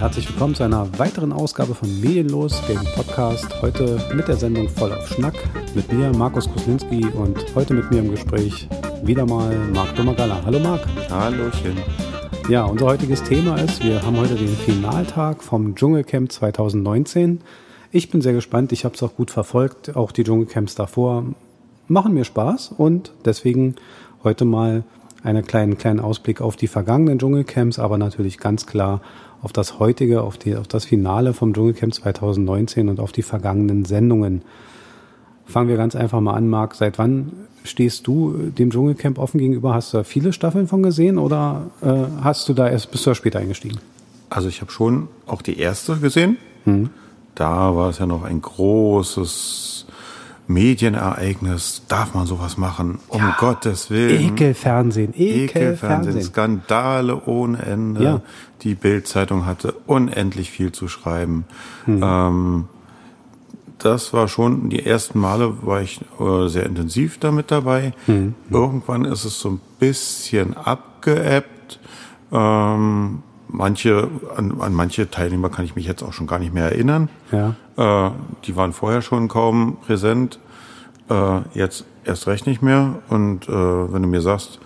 herzlich willkommen zu einer weiteren Ausgabe von Medienlos, dem Podcast. Heute mit der Sendung Voll auf Schnack mit mir, Markus Kuslinski und heute mit mir im Gespräch wieder mal Marc Domagala. Hallo Marc. Hallochen. Ja, unser heutiges Thema ist, wir haben heute den Finaltag vom Dschungelcamp 2019. Ich bin sehr gespannt, ich habe es auch gut verfolgt, auch die Dschungelcamps davor machen mir Spaß und deswegen heute mal einen kleinen, kleinen Ausblick auf die vergangenen Dschungelcamps, aber natürlich ganz klar auf das heutige, auf, die, auf das Finale vom Dschungelcamp 2019 und auf die vergangenen Sendungen. Fangen wir ganz einfach mal an, Marc. Seit wann stehst du dem Dschungelcamp offen gegenüber? Hast du da viele Staffeln von gesehen oder äh, hast du da erst bist du da später eingestiegen? Also ich habe schon auch die erste gesehen. Hm. Da war es ja noch ein großes Medienereignis, darf man sowas machen? Um ja, Gottes Willen. Ekelfernsehen, Ekelfernsehen. Ekel Skandale ohne Ende. Ja. Die Bildzeitung hatte unendlich viel zu schreiben. Hm. Ähm, das war schon, die ersten Male war ich äh, sehr intensiv damit dabei. Hm. Irgendwann ist es so ein bisschen abgeebbt. Ähm, manche, an, an manche Teilnehmer kann ich mich jetzt auch schon gar nicht mehr erinnern. Ja. Äh, die waren vorher schon kaum präsent. Äh, jetzt erst recht nicht mehr. Und äh, wenn du mir sagst,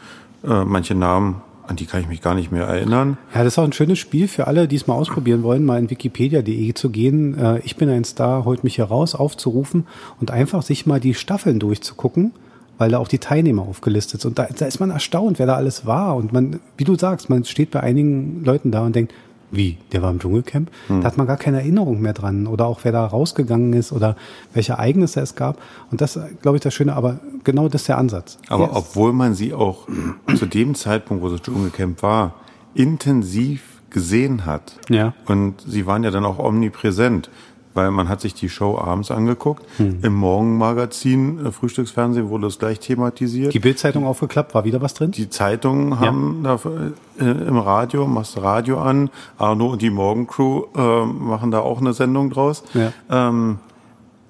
äh, manche Namen, an die kann ich mich gar nicht mehr erinnern. Ja, das ist auch ein schönes Spiel für alle, die es mal ausprobieren wollen, mal in wikipedia.de zu gehen. Äh, ich bin ein Star, holt mich hier raus, aufzurufen und einfach sich mal die Staffeln durchzugucken weil da auch die Teilnehmer aufgelistet sind. Und da, da ist man erstaunt, wer da alles war. Und man, wie du sagst, man steht bei einigen Leuten da und denkt, wie, der war im Dschungelcamp? Hm. Da hat man gar keine Erinnerung mehr dran. Oder auch wer da rausgegangen ist oder welche Ereignisse es gab. Und das, glaube ich, das Schöne, aber genau das ist der Ansatz. Aber yes. obwohl man sie auch zu dem Zeitpunkt, wo das Dschungelcamp war, intensiv gesehen hat. Ja. Und sie waren ja dann auch omnipräsent weil man hat sich die Show abends angeguckt. Hm. Im Morgenmagazin, äh, Frühstücksfernsehen wurde das gleich thematisiert. Die Bildzeitung aufgeklappt, war wieder was drin? Die Zeitungen haben ja. da äh, im Radio, machst Radio an, Arno und die Morgencrew äh, machen da auch eine Sendung draus. Ja. Ähm,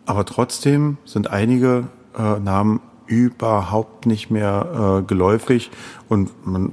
aber trotzdem sind einige äh, Namen überhaupt nicht mehr äh, geläufig und man,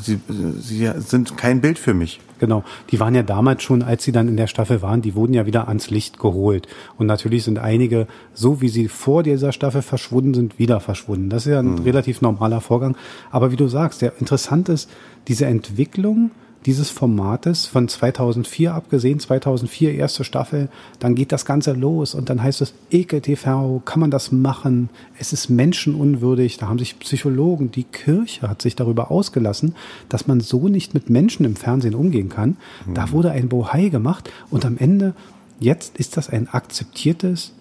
sie, sie sind kein Bild für mich. Genau, die waren ja damals schon, als sie dann in der Staffel waren, die wurden ja wieder ans Licht geholt. Und natürlich sind einige, so wie sie vor dieser Staffel verschwunden sind, wieder verschwunden. Das ist ja ein mhm. relativ normaler Vorgang. Aber wie du sagst, der interessant ist, diese Entwicklung dieses Formates von 2004 abgesehen, 2004 erste Staffel, dann geht das Ganze los und dann heißt es Ekel TV, kann man das machen? Es ist menschenunwürdig. Da haben sich Psychologen, die Kirche hat sich darüber ausgelassen, dass man so nicht mit Menschen im Fernsehen umgehen kann. Mhm. Da wurde ein Bohai gemacht und am Ende, jetzt ist das ein akzeptiertes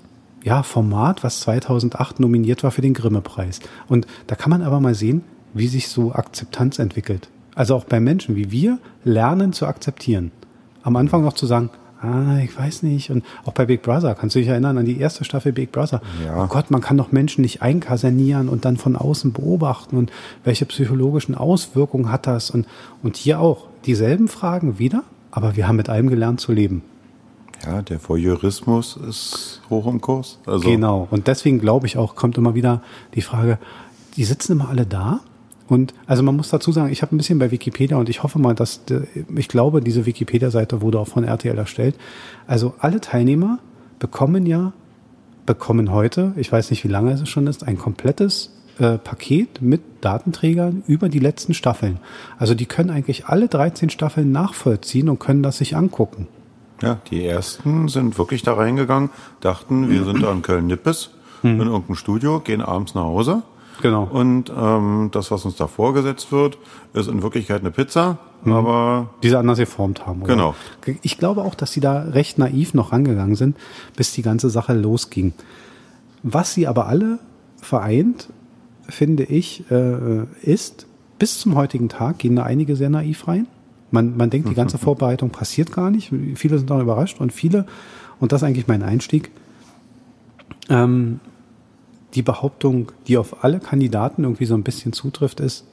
ja, Format, was 2008 nominiert war für den Grimme-Preis. Und da kann man aber mal sehen, wie sich so Akzeptanz entwickelt. Also auch bei Menschen wie wir lernen zu akzeptieren. Am Anfang noch zu sagen, ah, ich weiß nicht. Und auch bei Big Brother, kannst du dich erinnern an die erste Staffel Big Brother? Ja. Oh Gott, man kann doch Menschen nicht einkasernieren und dann von außen beobachten und welche psychologischen Auswirkungen hat das? Und, und hier auch dieselben Fragen wieder, aber wir haben mit allem gelernt zu leben. Ja, der Voyeurismus ist hoch im Kurs. Also genau. Und deswegen glaube ich auch, kommt immer wieder die Frage, die sitzen immer alle da und also man muss dazu sagen, ich habe ein bisschen bei Wikipedia und ich hoffe mal, dass ich glaube, diese Wikipedia-Seite wurde auch von RTL erstellt. Also alle Teilnehmer bekommen ja, bekommen heute, ich weiß nicht, wie lange es schon ist, ein komplettes äh, Paket mit Datenträgern über die letzten Staffeln. Also die können eigentlich alle 13 Staffeln nachvollziehen und können das sich angucken. Ja, die ersten sind wirklich da reingegangen, dachten, wir sind da in Köln-Nippes, hm. in irgendeinem Studio, gehen abends nach Hause Genau. Und ähm, das, was uns da vorgesetzt wird, ist in Wirklichkeit eine Pizza, mhm. aber die sie anders geformt haben. Oder? Genau. Ich glaube auch, dass sie da recht naiv noch rangegangen sind, bis die ganze Sache losging. Was sie aber alle vereint, finde ich, äh, ist, bis zum heutigen Tag gehen da einige sehr naiv rein. Man, man denkt, die ganze Vorbereitung passiert gar nicht. Viele sind dann überrascht und viele, und das ist eigentlich mein Einstieg, ähm, die Behauptung, die auf alle Kandidaten irgendwie so ein bisschen zutrifft, ist,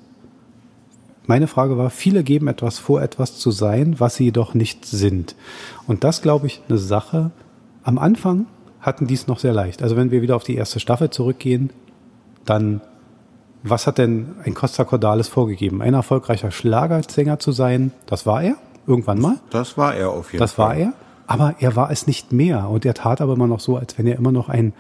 meine Frage war, viele geben etwas vor, etwas zu sein, was sie jedoch nicht sind. Und das, glaube ich, eine Sache. Am Anfang hatten die es noch sehr leicht. Also wenn wir wieder auf die erste Staffel zurückgehen, dann, was hat denn ein Costa Cordalis vorgegeben? Ein erfolgreicher Schlagersänger zu sein, das war er. irgendwann mal. Das war er auf jeden Fall. Das war er, aber er war es nicht mehr. Und er tat aber immer noch so, als wenn er immer noch ein,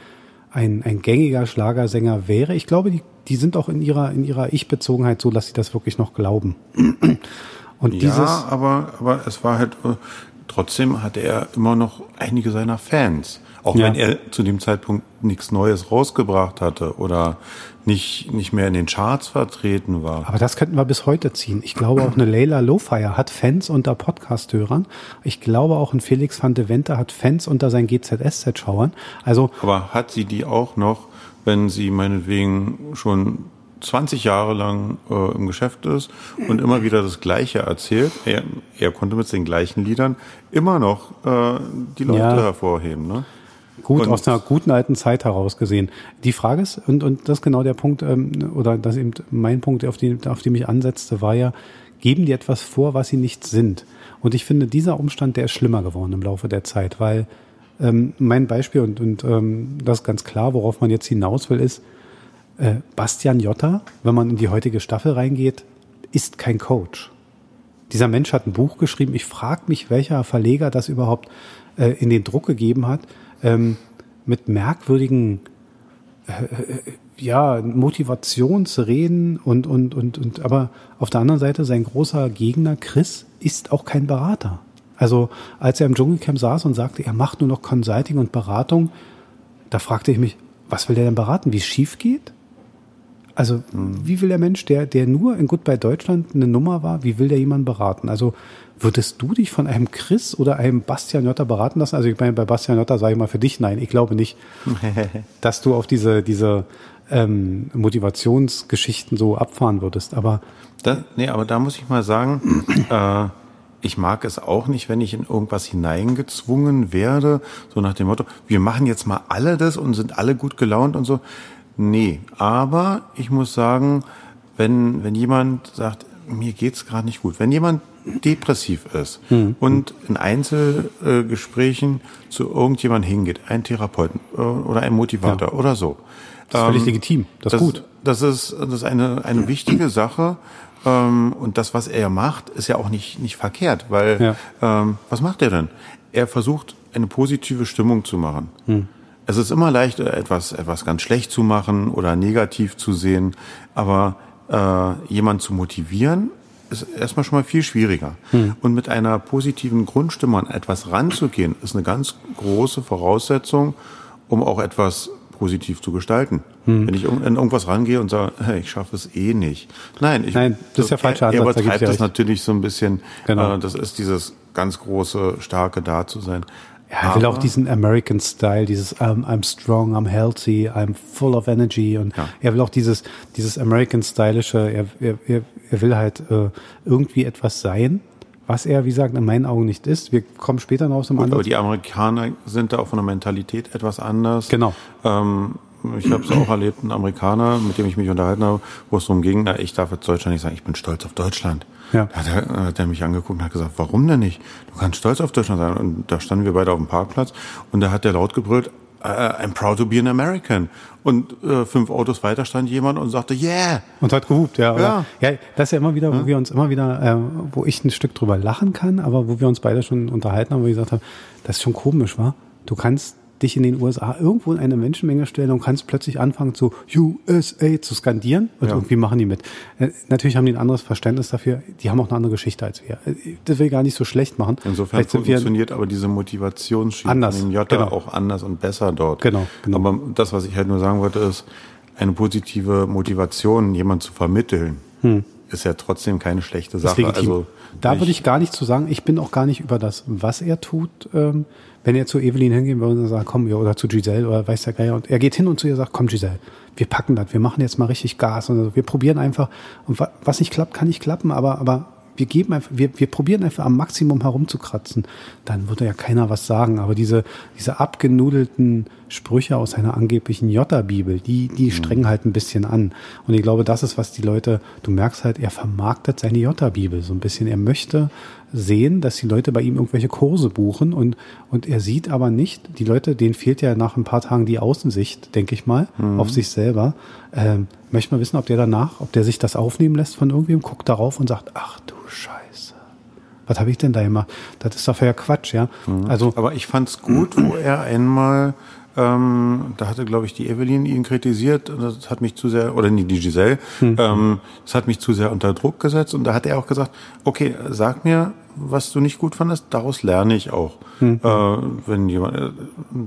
ein, ein gängiger Schlagersänger wäre. Ich glaube, die, die sind auch in ihrer, in ihrer Ich-Bezogenheit so, dass sie das wirklich noch glauben. Und ja, dieses, aber, aber es war halt, äh, trotzdem hatte er immer noch einige seiner Fans. Auch ja. wenn er zu dem Zeitpunkt nichts Neues rausgebracht hatte oder nicht, nicht mehr in den Charts vertreten war. Aber das könnten wir bis heute ziehen. Ich glaube auch eine Leila Lowfire hat Fans unter Podcast-Hörern. Ich glaube auch ein Felix van de Vente hat Fans unter seinen GZSZ-Schauern. Also. Aber hat sie die auch noch, wenn sie meinetwegen schon 20 Jahre lang äh, im Geschäft ist und immer wieder das Gleiche erzählt. Er, er konnte mit den gleichen Liedern immer noch äh, die Leute ja. hervorheben. Ne? Gut, und aus einer guten alten Zeit heraus gesehen. Die Frage ist, und, und das ist genau der Punkt, ähm, oder das eben mein Punkt, auf den, auf den ich ansetzte, war ja, geben die etwas vor, was sie nicht sind. Und ich finde, dieser Umstand, der ist schlimmer geworden im Laufe der Zeit, weil ähm, mein Beispiel, und, und ähm, das ist ganz klar, worauf man jetzt hinaus will, ist, äh, Bastian Jotta, wenn man in die heutige Staffel reingeht, ist kein Coach. Dieser Mensch hat ein Buch geschrieben. Ich frage mich, welcher Verleger das überhaupt äh, in den Druck gegeben hat ähm, mit merkwürdigen äh, äh, ja, Motivationsreden und, und, und, und, aber auf der anderen Seite sein großer Gegner Chris ist auch kein Berater. Also als er im Dschungelcamp saß und sagte, er macht nur noch Consulting und Beratung, da fragte ich mich, was will der denn beraten, wie es schief geht? Also mhm. wie will der Mensch, der, der nur in Goodbye Deutschland eine Nummer war, wie will der jemanden beraten? Also Würdest du dich von einem Chris oder einem Bastian Jotta beraten lassen? Also ich meine, bei Bastian Jotta sage ich mal für dich nein. Ich glaube nicht, dass du auf diese, diese ähm, Motivationsgeschichten so abfahren würdest. Aber da, nee, aber da muss ich mal sagen, äh, ich mag es auch nicht, wenn ich in irgendwas hineingezwungen werde, so nach dem Motto, wir machen jetzt mal alle das und sind alle gut gelaunt und so. Nee, aber ich muss sagen, wenn, wenn jemand sagt, mir geht's gerade nicht gut, wenn jemand depressiv ist mhm. und in Einzelgesprächen zu irgendjemand hingeht, ein Therapeuten äh, oder ein Motivator ja. oder so. Das ist völlig ähm, legitim. Das, das ist gut. Das ist, das ist eine, eine wichtige Sache. Ähm, und das, was er macht, ist ja auch nicht, nicht verkehrt, weil ja. ähm, was macht er denn? Er versucht, eine positive Stimmung zu machen. Hm. Es ist immer leicht, etwas, etwas ganz schlecht zu machen oder negativ zu sehen, aber äh, jemand zu motivieren ist erstmal schon mal viel schwieriger. Hm. Und mit einer positiven Grundstimme an etwas ranzugehen, ist eine ganz große Voraussetzung, um auch etwas positiv zu gestalten. Hm. Wenn ich in irgendwas rangehe und sage, hey, ich schaffe es eh nicht. Nein, ich, Nein das ist ja falscher Ansatz. Er übertreibt das natürlich so ein bisschen. Genau. Äh, das ist dieses ganz große, starke Da-zu-sein. Ja, er will auch diesen American Style, dieses I'm, I'm strong, I'm healthy, I'm full of energy und ja. er will auch dieses dieses American Stylische. Er, er, er, will halt äh, irgendwie etwas sein, was er, wie gesagt, in meinen Augen nicht ist. Wir kommen später noch aus dem anderen. Aber die Amerikaner sind da auch von der Mentalität etwas anders. Genau. Ähm, ich habe es auch erlebt, ein Amerikaner, mit dem ich mich unterhalten habe, wo es darum ging, na, ich darf jetzt Deutschland nicht sagen, ich bin stolz auf Deutschland. Ja. Da hat er, hat er mich angeguckt und hat gesagt, warum denn nicht? Du kannst stolz auf Deutschland sein. Und da standen wir beide auf dem Parkplatz und da hat der laut gebrüllt, I'm proud to be an American. Und äh, fünf Autos weiter stand jemand und sagte, yeah. Und hat gehupt, ja. Ja. ja, das ist ja immer wieder, wo ja. wir uns immer wieder, äh, wo ich ein Stück drüber lachen kann, aber wo wir uns beide schon unterhalten haben, wo ich gesagt habe, das ist schon komisch, wa? Du kannst dich in den USA irgendwo in eine Menschenmenge stellen und kannst plötzlich anfangen zu USA zu skandieren und ja. irgendwie machen die mit. Äh, natürlich haben die ein anderes Verständnis dafür. Die haben auch eine andere Geschichte als wir. Äh, das will ich gar nicht so schlecht machen. Insofern funktioniert aber diese Motivationsschiene anders, von Jota genau. auch anders und besser dort. Genau, genau. Aber das, was ich halt nur sagen wollte, ist, eine positive Motivation, jemand zu vermitteln, hm. ist ja trotzdem keine schlechte Sache. Also da würde ich gar nicht zu sagen, ich bin auch gar nicht über das, was er tut, ähm, wenn er zu Evelyn hingehen würde und sagt, komm, oder zu Giselle oder weiß der Geier, und er geht hin und zu ihr sagt, komm Giselle, wir packen das, wir machen jetzt mal richtig Gas und so, wir probieren einfach, und was nicht klappt, kann nicht klappen, aber, aber wir geben einfach, wir, wir probieren einfach am Maximum herumzukratzen, dann würde ja keiner was sagen. Aber diese, diese abgenudelten Sprüche aus einer angeblichen Jotta-Bibel, die, die mhm. strengen halt ein bisschen an. Und ich glaube, das ist, was die Leute, du merkst halt, er vermarktet seine Jotta-Bibel so ein bisschen. Er möchte sehen, dass die Leute bei ihm irgendwelche Kurse buchen und, und er sieht aber nicht, die Leute, denen fehlt ja nach ein paar Tagen die Außensicht, denke ich mal, mhm. auf sich selber. Ähm, möchte mal wissen, ob der danach, ob der sich das aufnehmen lässt von irgendwem, guckt darauf und sagt, ach du Scheiße. was habe ich denn da gemacht? Das ist doch ja Quatsch, ja. Mhm. Also, Aber ich fand's gut, wo er einmal ähm, da hatte, glaube ich, die Evelyn ihn kritisiert. Das hat mich zu sehr, oder nee, die Giselle, hm. ähm, das hat mich zu sehr unter Druck gesetzt. Und da hat er auch gesagt, okay, sag mir, was du nicht gut fandest, daraus lerne ich auch. Hm. Äh, wenn jemand, äh,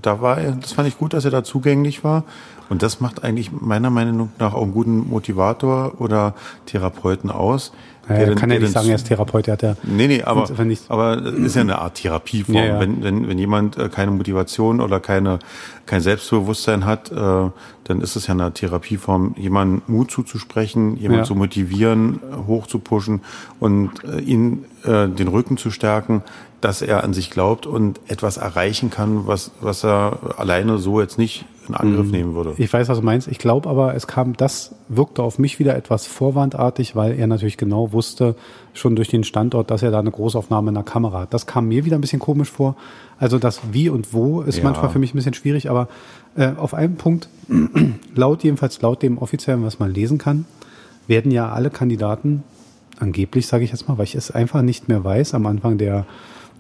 da war er, das fand ich gut, dass er da zugänglich war. Und das macht eigentlich meiner Meinung nach auch einen guten Motivator oder Therapeuten aus, ja, er kann ja nicht sagen, er ist Therapeut, er hat ja. Nee, nee, aber, aber ist ja eine Art Therapieform. Ja, ja. Wenn, wenn, wenn jemand äh, keine Motivation oder keine, kein Selbstbewusstsein hat, äh, dann ist es ja eine Therapieform, jemanden Mut zuzusprechen, jemanden zu motivieren, hochzupuschen und äh, ihn den Rücken zu stärken, dass er an sich glaubt und etwas erreichen kann, was, was er alleine so jetzt nicht in Angriff mhm. nehmen würde. Ich weiß, was du meinst. Ich glaube aber, es kam, das wirkte auf mich wieder etwas vorwandartig, weil er natürlich genau wusste, schon durch den Standort, dass er da eine Großaufnahme in der Kamera hat. Das kam mir wieder ein bisschen komisch vor. Also das Wie und Wo ist ja. manchmal für mich ein bisschen schwierig, aber äh, auf einem Punkt, laut jedenfalls laut dem offiziellen, was man lesen kann, werden ja alle Kandidaten, angeblich sage ich jetzt mal, weil ich es einfach nicht mehr weiß, am Anfang der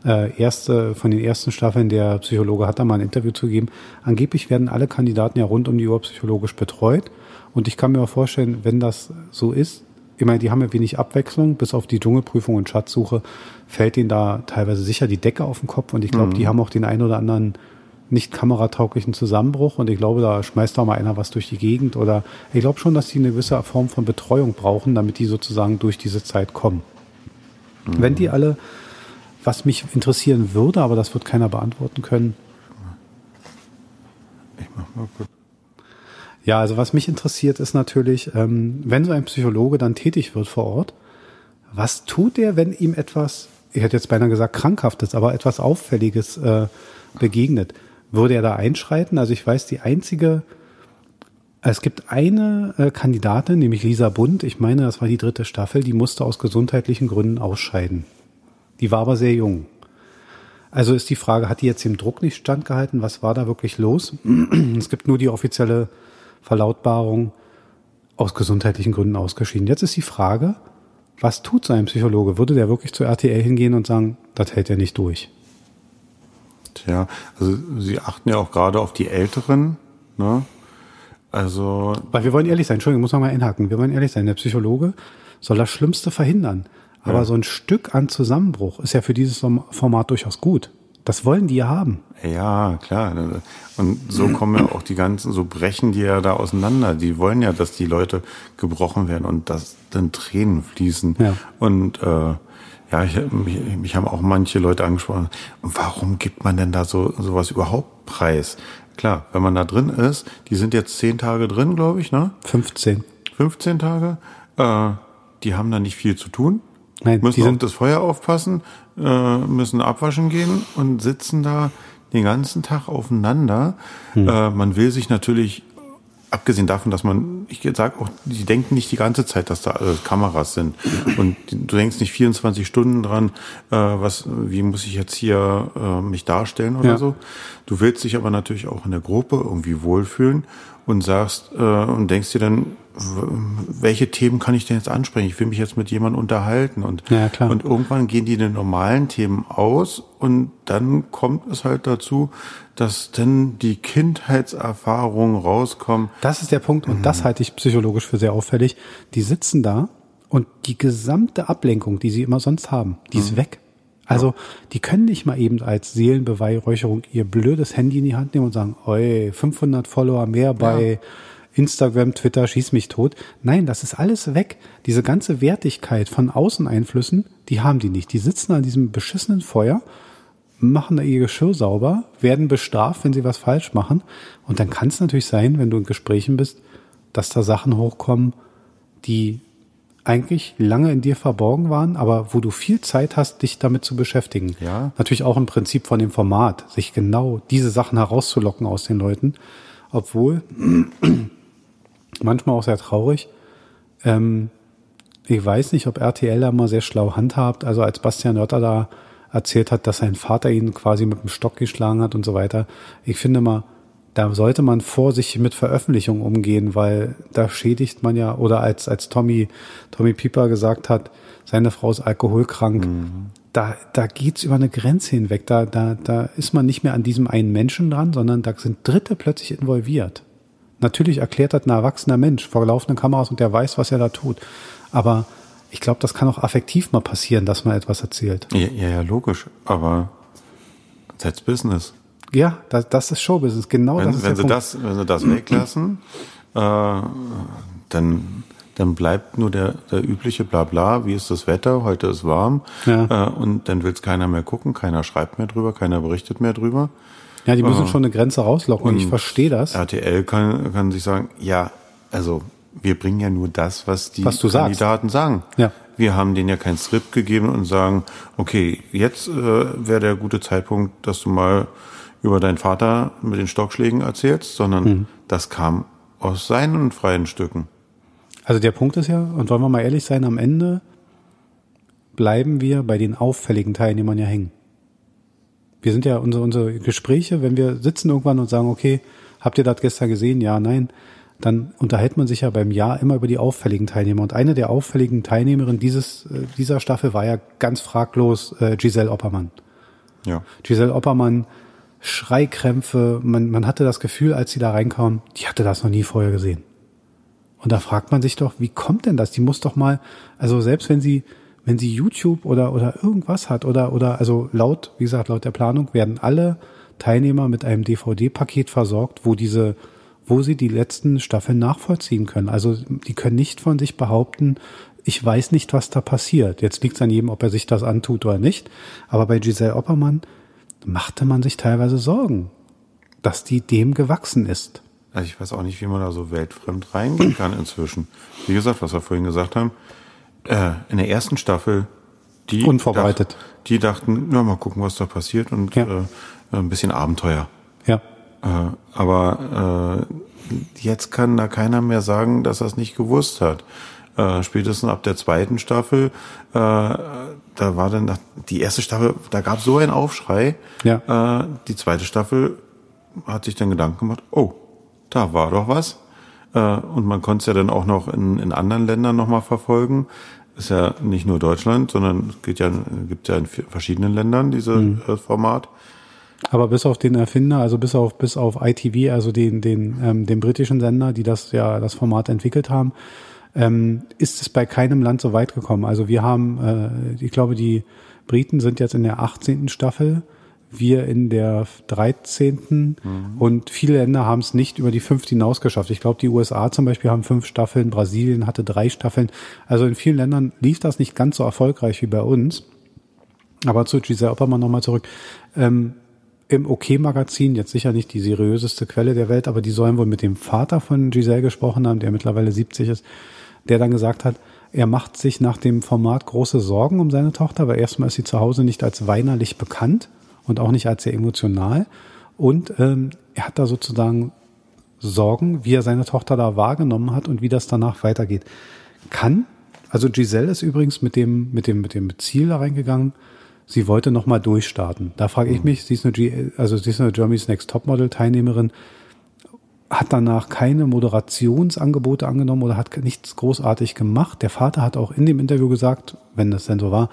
äh, erste, von den ersten Staffeln, der Psychologe hat da mal ein Interview zu geben. Angeblich werden alle Kandidaten ja rund um die Uhr psychologisch betreut. Und ich kann mir auch vorstellen, wenn das so ist, ich meine, die haben ja wenig Abwechslung, bis auf die Dschungelprüfung und Schatzsuche fällt ihnen da teilweise sicher die Decke auf den Kopf und ich glaube, mhm. die haben auch den einen oder anderen nicht kameratauglichen Zusammenbruch und ich glaube, da schmeißt da mal einer was durch die Gegend oder ich glaube schon, dass die eine gewisse Form von Betreuung brauchen, damit die sozusagen durch diese Zeit kommen. Mhm. Wenn die alle was mich interessieren würde, aber das wird keiner beantworten können. Ich mach mal kurz. Ja, also was mich interessiert ist natürlich, ähm, wenn so ein Psychologe dann tätig wird vor Ort, was tut er, wenn ihm etwas, ich hätte jetzt beinahe gesagt krankhaftes, aber etwas Auffälliges äh, begegnet? Würde er da einschreiten? Also ich weiß, die einzige, es gibt eine äh, Kandidatin, nämlich Lisa Bund, ich meine, das war die dritte Staffel, die musste aus gesundheitlichen Gründen ausscheiden. Die war aber sehr jung. Also ist die Frage, hat die jetzt dem Druck nicht standgehalten? Was war da wirklich los? es gibt nur die offizielle Verlautbarung aus gesundheitlichen Gründen ausgeschieden. Jetzt ist die Frage, was tut so ein Psychologe? Würde der wirklich zu RTL hingehen und sagen, das hält er nicht durch? Tja, also Sie achten ja auch gerade auf die Älteren, ne? Also. Weil wir wollen ehrlich sein, Entschuldigung, muss man mal einhaken. Wir wollen ehrlich sein. Der Psychologe soll das Schlimmste verhindern. Aber ja. so ein Stück an Zusammenbruch ist ja für dieses Format durchaus gut. Das wollen die ja haben. Ja, klar. Und so kommen ja auch die ganzen, so brechen die ja da auseinander. Die wollen ja, dass die Leute gebrochen werden und dass dann Tränen fließen. Ja. Und äh, ja, ich, mich, mich haben auch manche Leute angesprochen, warum gibt man denn da so sowas überhaupt preis? Klar, wenn man da drin ist, die sind jetzt zehn Tage drin, glaube ich, ne? 15. 15 Tage. Äh, die haben da nicht viel zu tun. Nein, müssen auf das Feuer aufpassen, äh, müssen abwaschen gehen und sitzen da den ganzen Tag aufeinander. Hm. Äh, man will sich natürlich, abgesehen davon, dass man, ich sag auch, die denken nicht die ganze Zeit, dass da alles Kameras sind. Und du denkst nicht 24 Stunden dran, äh, was, wie muss ich jetzt hier äh, mich darstellen oder ja. so. Du willst dich aber natürlich auch in der Gruppe irgendwie wohlfühlen und sagst äh, und denkst dir dann, welche Themen kann ich denn jetzt ansprechen? Ich will mich jetzt mit jemandem unterhalten und, ja, und irgendwann gehen die den normalen Themen aus und dann kommt es halt dazu, dass dann die Kindheitserfahrungen rauskommen. Das ist der Punkt und mhm. das halte ich psychologisch für sehr auffällig. Die sitzen da und die gesamte Ablenkung, die sie immer sonst haben, die mhm. ist weg. Also die können nicht mal eben als Seelenbeweihräucherung ihr blödes Handy in die Hand nehmen und sagen, oi, 500 Follower mehr bei ja Instagram, Twitter, schieß mich tot. Nein, das ist alles weg. Diese ganze Wertigkeit von Außeneinflüssen, die haben die nicht. Die sitzen an diesem beschissenen Feuer, machen da ihr Geschirr sauber, werden bestraft, wenn sie was falsch machen. Und dann kann es natürlich sein, wenn du in Gesprächen bist, dass da Sachen hochkommen, die eigentlich lange in dir verborgen waren, aber wo du viel Zeit hast, dich damit zu beschäftigen. Ja. Natürlich auch im Prinzip von dem Format, sich genau diese Sachen herauszulocken aus den Leuten. Obwohl manchmal auch sehr traurig. Ähm, ich weiß nicht, ob RTL da mal sehr schlau handhabt. Also als Bastian Oetter da erzählt hat, dass sein Vater ihn quasi mit dem Stock geschlagen hat und so weiter. Ich finde mal, da sollte man vorsichtig mit Veröffentlichungen umgehen, weil da schädigt man ja, oder als, als Tommy, Tommy Pieper gesagt hat, seine Frau ist alkoholkrank. Mhm. da, da geht's über eine Grenze hinweg. Da, da, da ist man nicht mehr an diesem einen Menschen dran, sondern da sind Dritte plötzlich involviert. Natürlich erklärt das ein erwachsener Mensch vor laufenden Kameras und der weiß, was er da tut. Aber ich glaube, das kann auch affektiv mal passieren, dass man etwas erzählt. Ja, ja, ja logisch. Aber that's business. Ja, das, das ist Showbusiness. Genau wenn, das ist wenn der sie Punkt. das, wenn sie das weglassen, äh, dann dann bleibt nur der, der übliche Blabla, wie ist das Wetter, heute ist warm, Ja. äh, und dann will es keiner mehr gucken, keiner schreibt mehr drüber, keiner berichtet mehr drüber. Ja, die müssen Ah. schon eine Grenze rauslocken und ich verstehe das. RTL kann, kann sich sagen, ja, also wir bringen ja nur das, was die Was du sagst. Kandidaten sagen. Ja. Wir haben denen ja kein Skript gegeben und sagen, okay, jetzt äh, wäre der gute Zeitpunkt, dass du mal über deinen Vater mit den Stockschlägen erzählst, sondern Mhm. das kam aus seinen freien Stücken. Also der Punkt ist ja, und wollen wir mal ehrlich sein, am Ende bleiben wir bei den auffälligen Teilnehmern ja hängen. Wir sind ja unsere, unsere Gespräche, wenn wir sitzen irgendwann und sagen, okay, habt ihr das gestern gesehen? Ja, nein. Dann unterhält man sich ja beim Jahr immer über die auffälligen Teilnehmer. Und eine der auffälligen Teilnehmerinnen dieses, äh, dieser Staffel war ja ganz fraglos äh, Giselle Oppermann. Ja. Giselle Oppermann, Schreikrämpfe, man, man hatte das Gefühl, als sie da reinkam, die hatte das noch nie vorher gesehen. Und da fragt man sich doch, wie kommt denn das? Die muss doch mal, also selbst wenn sie, wenn sie YouTube oder, oder irgendwas hat oder, oder, also laut, wie gesagt, laut der Planung werden alle Teilnehmer mit einem DVD-Paket versorgt, wo diese, wo sie die letzten Staffeln nachvollziehen können. Also die können nicht von sich behaupten, ich weiß nicht, was da passiert. Jetzt liegt es an jedem, ob er sich das antut oder nicht. Aber bei Giselle Oppermann machte man sich teilweise Sorgen, dass die dem gewachsen ist. Also ich weiß auch nicht, wie man da so weltfremd reingehen kann inzwischen. Wie gesagt, was wir vorhin gesagt haben, äh, in der ersten Staffel, die Unvorbereitet. Dach, die dachten, na mal gucken, was da passiert und Ja. äh, ein bisschen Abenteuer. Ja. Äh, aber äh, jetzt kann da keiner mehr sagen, dass er es nicht gewusst hat. Äh, spätestens ab der zweiten Staffel, äh, da war dann die erste Staffel, da gab es so einen Aufschrei. Ja. Äh, die zweite Staffel hat sich dann Gedanken gemacht, oh, da war doch was. Äh, und man konnte es ja dann auch noch in, in anderen Ländern nochmal verfolgen. Ist ja nicht nur Deutschland, sondern es geht ja, gibt ja in verschiedenen Ländern diese äh, Format. Aber bis auf den Erfinder, also bis auf bis auf ITV, also den den ähm, den britischen Sender, die das ja das Format entwickelt haben, ähm, ist es bei keinem Land so weit gekommen. Also wir haben, äh, ich glaube, die Briten sind jetzt in der 18. Staffel, wir in der 13. und viele Länder haben es nicht über die fünf hinaus geschafft. Ich glaube, die USA zum Beispiel haben fünf Staffeln, Brasilien hatte drei Staffeln. Also in vielen Ländern lief das nicht ganz so erfolgreich wie bei uns. Aber zu Giselle Oppermann nochmal zurück. Ähm, Im OK-Magazin, jetzt sicher nicht die seriöseste Quelle der Welt, aber die sollen wohl mit dem Vater von Giselle gesprochen haben, der mittlerweile 70 ist, der dann gesagt hat, er macht sich nach dem Format große Sorgen um seine Tochter, weil erstmal ist sie zu Hause nicht als weinerlich bekannt und auch nicht als sehr emotional. Und ähm, er hat da sozusagen Sorgen, wie er seine Tochter da wahrgenommen hat und wie das danach weitergeht. Kann, also Giselle ist übrigens mit dem, mit dem, mit dem Ziel da reingegangen, sie wollte nochmal durchstarten. Da frage ich mich, sie ist eine, G, also sie ist eine Germany's Next Topmodel Teilnehmerin, hat danach keine Moderationsangebote angenommen oder hat nichts großartig gemacht. Der Vater hat auch in dem Interview gesagt, wenn das denn so war,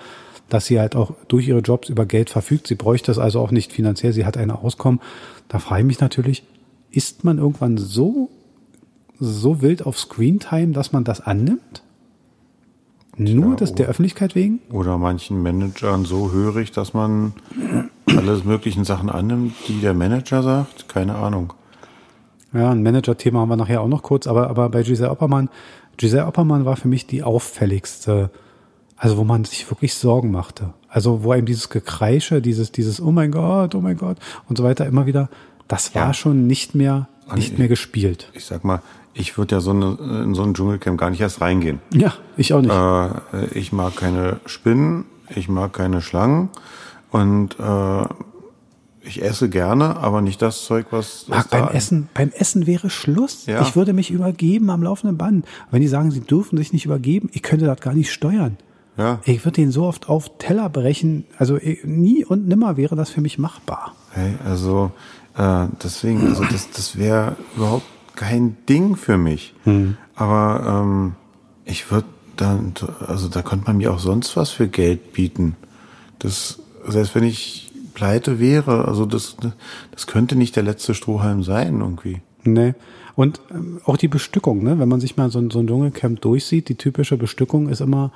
dass sie halt auch durch ihre Jobs über Geld verfügt. Sie bräuchte es also auch nicht finanziell. Sie hat eine Auskommen. Da frage ich mich natürlich, ist man irgendwann so, so wild auf Screentime, dass man das annimmt? Nur des, der Öffentlichkeit wegen? Oder manchen Managern so hörig, dass man alles möglichen Sachen annimmt, die der Manager sagt? Keine Ahnung. Ja, ein Manager-Thema haben wir nachher auch noch kurz, aber, aber bei Giselle Oppermann, Giselle Oppermann war für mich die auffälligste, also wo man sich wirklich Sorgen machte. Also wo einem dieses Gekreische, dieses, dieses Oh mein Gott, oh mein Gott und so weiter immer wieder, das war Ja. schon nicht mehr, nicht ich- mehr gespielt. Ich sag mal, ich würde ja so eine, in so ein Dschungelcamp gar nicht erst reingehen. Ja, ich auch nicht. Äh, ich mag keine Spinnen, ich mag keine Schlangen und äh, ich esse gerne, aber nicht das Zeug, was, was da beim Essen, beim Essen wäre Schluss. Ja. Ich würde mich übergeben am laufenden Band. Wenn die sagen, sie dürfen sich nicht übergeben, ich könnte das gar nicht steuern. Ja, Ich würde den so oft auf Teller brechen. Also eh, nie und nimmer wäre das für mich machbar. hey, also äh, deswegen, also das, das wäre überhaupt kein Ding für mich. Aber ähm, ich würde dann, also da könnte man mir auch sonst was für Geld bieten. Das, selbst wenn ich pleite wäre, also das, das könnte nicht der letzte Strohhalm sein irgendwie. Nee. Und ähm, auch die Bestückung, ne? wenn man sich mal so, so ein Dschungelcamp durchsieht, die typische Bestückung ist immer,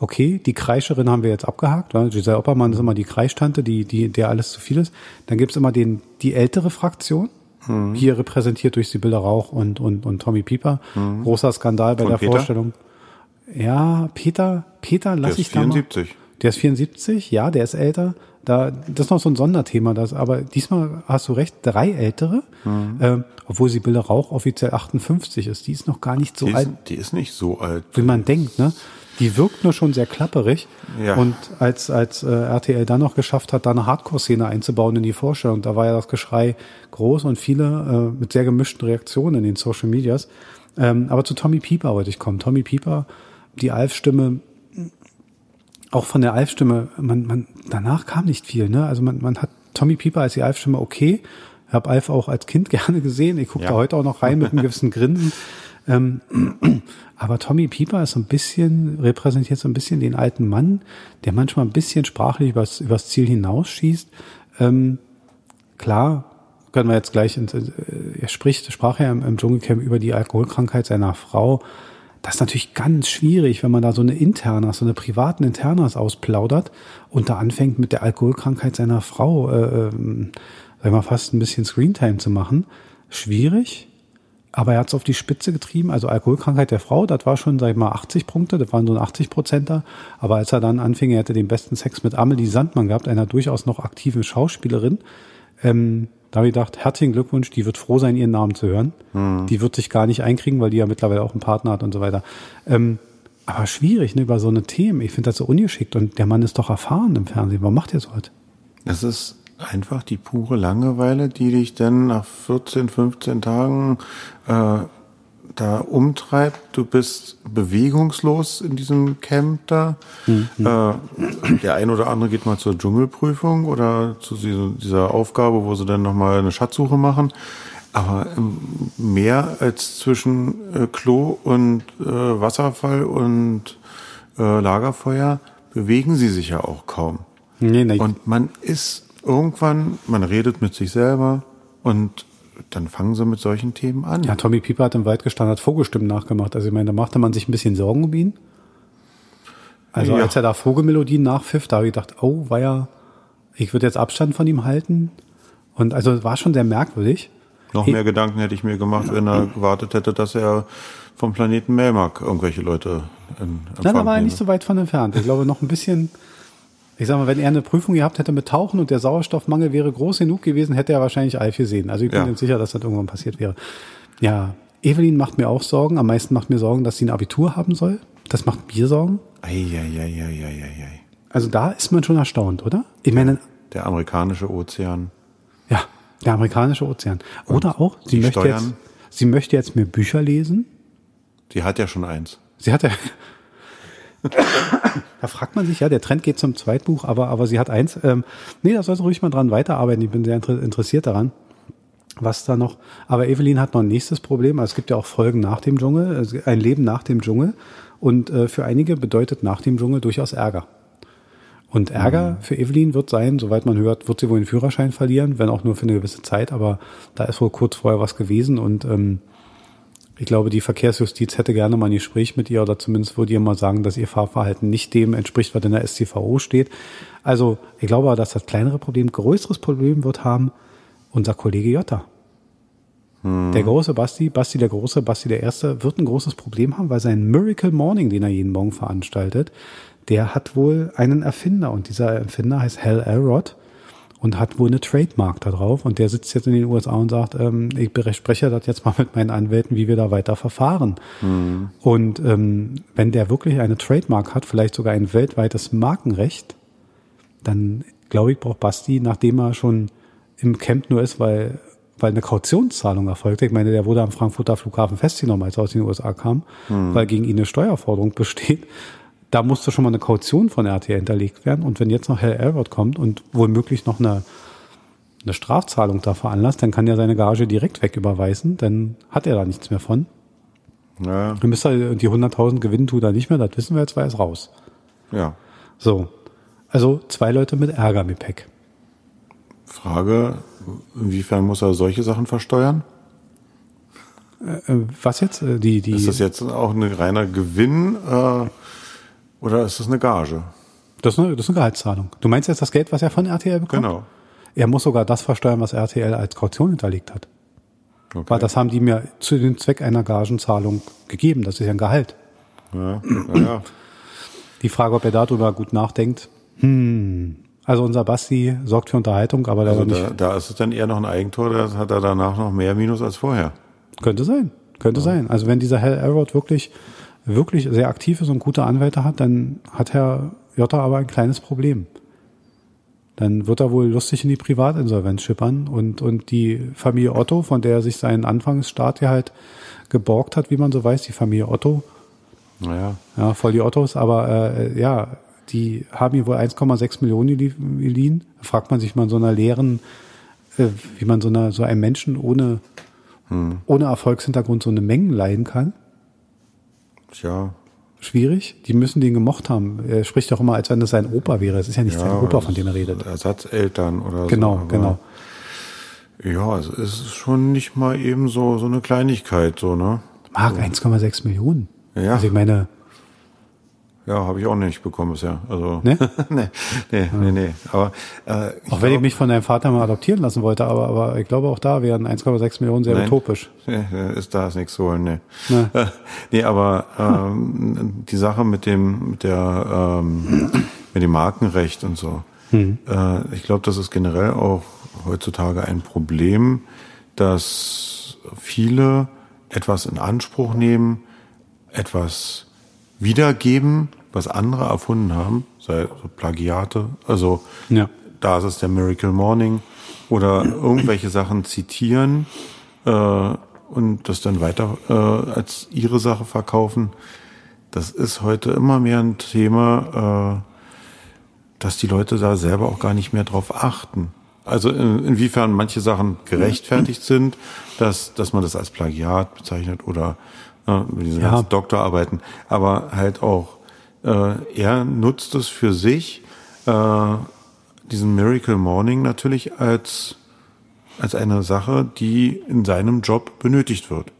okay, die Kreischerin haben wir jetzt abgehakt, weil Giselle Oppermann ist immer die Kreischtante, die, die, der alles zu viel ist. Dann gibt's immer den, die ältere Fraktion, mhm. hier repräsentiert durch Sibylle Rauch und, und, und Tommy Pieper. Mhm. Großer Skandal bei und der Peter? Vorstellung. Ja, Peter, Peter lass ich 74. da mal. Der ist 74, ja, der ist älter. Da, das ist noch so ein Sonderthema, das, aber diesmal hast du recht, drei ältere, mhm. ähm, obwohl Sibylle Rauch offiziell 58 ist. Die ist noch gar nicht so die alt. Ist, die ist nicht so alt. Wie man denkt, ne? Die wirkt nur schon sehr klapperig. Ja. Und als, als äh, RTL dann noch geschafft hat, da eine Hardcore-Szene einzubauen in die Vorstellung, da war ja das Geschrei groß und viele äh, mit sehr gemischten Reaktionen in den Social Medias. Ähm, aber zu Tommy Pieper wollte ich kommen. Tommy Pieper, die Alf-Stimme, auch von der Alf-Stimme, man, man, danach kam nicht viel, ne? Also man, man hat Tommy Pieper als die Alf-Stimme okay. Ich habe Alf auch als Kind gerne gesehen. Ich gucke ja. da heute auch noch rein mit einem gewissen Grinsen. Ähm, aber Tommy Pieper ist so ein bisschen, repräsentiert so ein bisschen den alten Mann, der manchmal ein bisschen sprachlich übers, übers Ziel hinausschießt. Ähm, klar, können wir jetzt gleich, äh, er spricht, sprach ja im, im Dschungelcamp über die Alkoholkrankheit seiner Frau. Das ist natürlich ganz schwierig, wenn man da so eine Internas, so eine privaten Internas ausplaudert und da anfängt mit der Alkoholkrankheit seiner Frau, äh, äh, sag mal, fast ein bisschen Screentime zu machen. Schwierig, aber er hat es auf die Spitze getrieben. Also Alkoholkrankheit der Frau, das war schon, sag ich mal, 80 Punkte, das waren so ein 80 Prozenter. Aber als er dann anfing, er hätte den besten Sex mit Amelie Sandmann gehabt, einer durchaus noch aktiven Schauspielerin, ähm, da habe ich gedacht, herzlichen Glückwunsch, die wird froh sein, ihren Namen zu hören. Mhm. Die wird sich gar nicht einkriegen, weil die ja mittlerweile auch einen Partner hat und so weiter. Ähm, aber schwierig, ne, über so eine Themen. Ich finde das so ungeschickt und der Mann ist doch erfahren im Fernsehen. Warum macht er so was? Das ist einfach die pure Langeweile, die dich dann nach 14, 15 Tagen äh, da umtreibt. Du bist bewegungslos in diesem Camp da. Mhm. Äh, der ein oder andere geht mal zur Dschungelprüfung oder zu dieser Aufgabe, wo sie dann nochmal eine Schatzsuche machen. Aber mehr als zwischen äh, Klo und äh, Wasserfall und äh, Lagerfeuer bewegen sie sich ja auch kaum. Nee, nee. Und man ist irgendwann, man redet mit sich selber und dann fangen sie mit solchen Themen an. Ja, Tommy Pieper hat im Wald gestanden, hat Vogelstimmen nachgemacht. Also ich meine, da machte man sich ein bisschen Sorgen um ihn. Also ja. als er da Vogelmelodien nachpfiff, da habe ich gedacht, oh, war ja, ich würde jetzt Abstand von ihm halten. Und also war schon sehr merkwürdig. Noch mehr Gedanken hätte ich mir gemacht, wenn er gewartet hätte, dass er vom Planeten Melmark irgendwelche Leute in Empfang Nein, da war er nicht so weit von entfernt. Ich glaube, noch ein bisschen ich sag mal, wenn er eine Prüfung gehabt hätte mit Tauchen und der Sauerstoffmangel wäre groß genug gewesen, hätte er wahrscheinlich Alf gesehen. Also ich bin ja. sicher, dass das irgendwann passiert wäre. Ja, Evelyn macht mir auch Sorgen. Am meisten macht mir Sorgen, dass sie ein Abitur haben soll. Das macht mir Sorgen. Eieieiei. Also da ist man schon erstaunt, oder? Ich meine, der amerikanische Ozean. Ja, der amerikanische Ozean. Oder auch, sie möchte Steuern. jetzt, sie möchte jetzt mir Bücher lesen. Sie hat ja schon eins. Sie hat ja, da fragt man sich ja, der Trend geht zum Zweitbuch, aber, aber sie hat eins. Ähm, nee, da soll sie ruhig mal dran weiterarbeiten. Ich bin sehr interessiert daran, was da noch. Aber Evelyn hat noch ein nächstes Problem. Also es gibt ja auch Folgen nach dem Dschungel, also ein Leben nach dem Dschungel. Und äh, für einige bedeutet nach dem Dschungel durchaus Ärger. Und Ärger mhm. für Evelyn wird sein, soweit man hört, wird sie wohl den Führerschein verlieren, wenn auch nur für eine gewisse Zeit. Aber da ist wohl kurz vorher was gewesen und ähm, ich glaube, die Verkehrsjustiz hätte gerne mal ein Gespräch mit ihr oder zumindest würde ihr mal sagen, dass ihr Fahrverhalten nicht dem entspricht, was in der SCVO steht. Also ich glaube, dass das kleinere Problem, größeres Problem wird haben unser Kollege Jotta. Hm. Der große Basti, Basti der Große, Basti der Erste, wird ein großes Problem haben, weil sein Miracle Morning, den er jeden Morgen veranstaltet, der hat wohl einen Erfinder und dieser Erfinder heißt Hal Elrod und hat wohl eine Trademark da drauf. Und der sitzt jetzt in den USA und sagt, ähm, ich bespreche das jetzt mal mit meinen Anwälten, wie wir da weiter verfahren. Mhm. Und ähm, wenn der wirklich eine Trademark hat, vielleicht sogar ein weltweites Markenrecht, dann glaube ich, braucht Basti, nachdem er schon im Camp nur ist, weil weil eine Kautionszahlung erfolgte. Ich meine, der wurde am Frankfurter Flughafen festgenommen, als er aus den USA kam, mhm. weil gegen ihn eine Steuerforderung besteht da musste schon mal eine Kaution von RTL hinterlegt werden. Und wenn jetzt noch Herr Albert kommt und womöglich noch eine, eine Strafzahlung da veranlasst, dann kann er seine Gage direkt wegüberweisen, dann hat er da nichts mehr von. Ja. Dann müsste er die 100.000 gewinnen, tut er nicht mehr, das wissen wir jetzt, weil er ist raus. Ja. So. Also zwei Leute mit Ärger im Gepäck. Frage, inwiefern muss er solche Sachen versteuern? Äh, was jetzt? Äh, die, die ist das jetzt auch ein reiner Gewinn äh, oder ist das eine Gage? Das ist eine, das ist eine Gehaltszahlung. Du meinst jetzt das Geld, was er von RTL bekommt? Genau. Er muss sogar das versteuern, was RTL als Kaution hinterlegt hat. Okay. Weil das haben die mir zu dem Zweck einer Gagenzahlung gegeben. Das ist ja ein Gehalt. Ja, ja. Die Frage, ob er darüber gut nachdenkt. Hm. Also unser Basti sorgt für Unterhaltung, aber also nicht. Da, da ist es dann eher noch ein Eigentor, da hat er danach noch mehr Minus als vorher. Könnte sein. Könnte ja. sein. Also wenn dieser Hell Elrod wirklich, wirklich sehr aktiv ist und gute Anwälte hat, dann hat Herr Jotta aber ein kleines Problem. Dann wird er wohl lustig in die Privatinsolvenz schippern und, und die Familie Otto, von der er sich seinen Anfangsstart ja halt geborgt hat, wie man so weiß, die Familie Otto. Naja. Ja, voll die Ottos, aber äh, ja, die haben ihm wohl 1,6 Millionen geliehen. Da fragt man sich mal in so einer leeren, äh, wie man so, einer, so einem Menschen ohne hm. ohne Erfolgshintergrund so eine Mengen leiden kann. Tja. Schwierig. Die müssen den gemocht haben. Er spricht doch immer, als wenn das sein Opa wäre. Es ist ja nicht ja, sein Opa, von dem er redet. Ersatzeltern oder genau, so. Genau, genau. Ja, es ist schon nicht mal eben so, so eine Kleinigkeit, so, ne? Mark, so. 1,6 Millionen. Ja. Also ich meine, ja, habe ich auch nicht bekommen bisher. Also ne? nee, nee, nee, nee. Aber äh, auch glaub, wenn ich mich von deinem Vater mal adoptieren lassen wollte, aber aber ich glaube auch da wären 1,6 Millionen sehr nein, utopisch. Nee, ist da ist nichts zu holen, nee. Ne. nee, aber ähm, die Sache mit dem mit der ähm, mit dem Markenrecht und so. Mhm. Äh, ich glaube, das ist generell auch heutzutage ein Problem, dass viele etwas in Anspruch nehmen, etwas wiedergeben, was andere erfunden haben, sei so Plagiate, also ja. da ist es der Miracle Morning oder irgendwelche Sachen zitieren äh, und das dann weiter äh, als ihre Sache verkaufen. Das ist heute immer mehr ein Thema, äh, dass die Leute da selber auch gar nicht mehr drauf achten. Also in, inwiefern manche Sachen gerechtfertigt sind, dass, dass man das als Plagiat bezeichnet oder äh, mit diesen ja. ganzen Doktorarbeiten, aber halt auch, äh, er nutzt es für sich, äh, diesen Miracle Morning natürlich als, als eine Sache, die in seinem Job benötigt wird.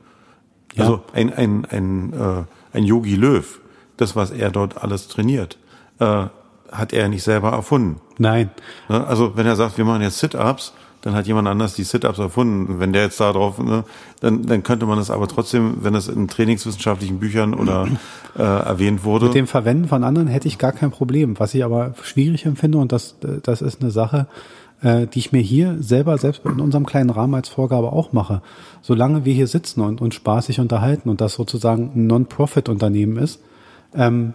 Ja. Also ein, ein, ein, äh, ein Yogi Löw, das, was er dort alles trainiert, äh, hat er nicht selber erfunden. Nein. Ne, also wenn er sagt, wir machen jetzt Sit-Ups, dann hat jemand anders die Sit-Ups erfunden. Wenn der jetzt da drauf, ne, dann, dann könnte man es aber trotzdem, wenn es in trainingswissenschaftlichen Büchern oder äh, erwähnt wurde. Mit dem Verwenden von anderen hätte ich gar kein Problem. Was ich aber schwierig empfinde, und das, das ist eine Sache, äh, die ich mir hier selber, selbst in unserem kleinen Rahmen als Vorgabe auch mache. Solange wir hier sitzen und uns spaßig unterhalten und das sozusagen ein Non-Profit-Unternehmen ist, ähm,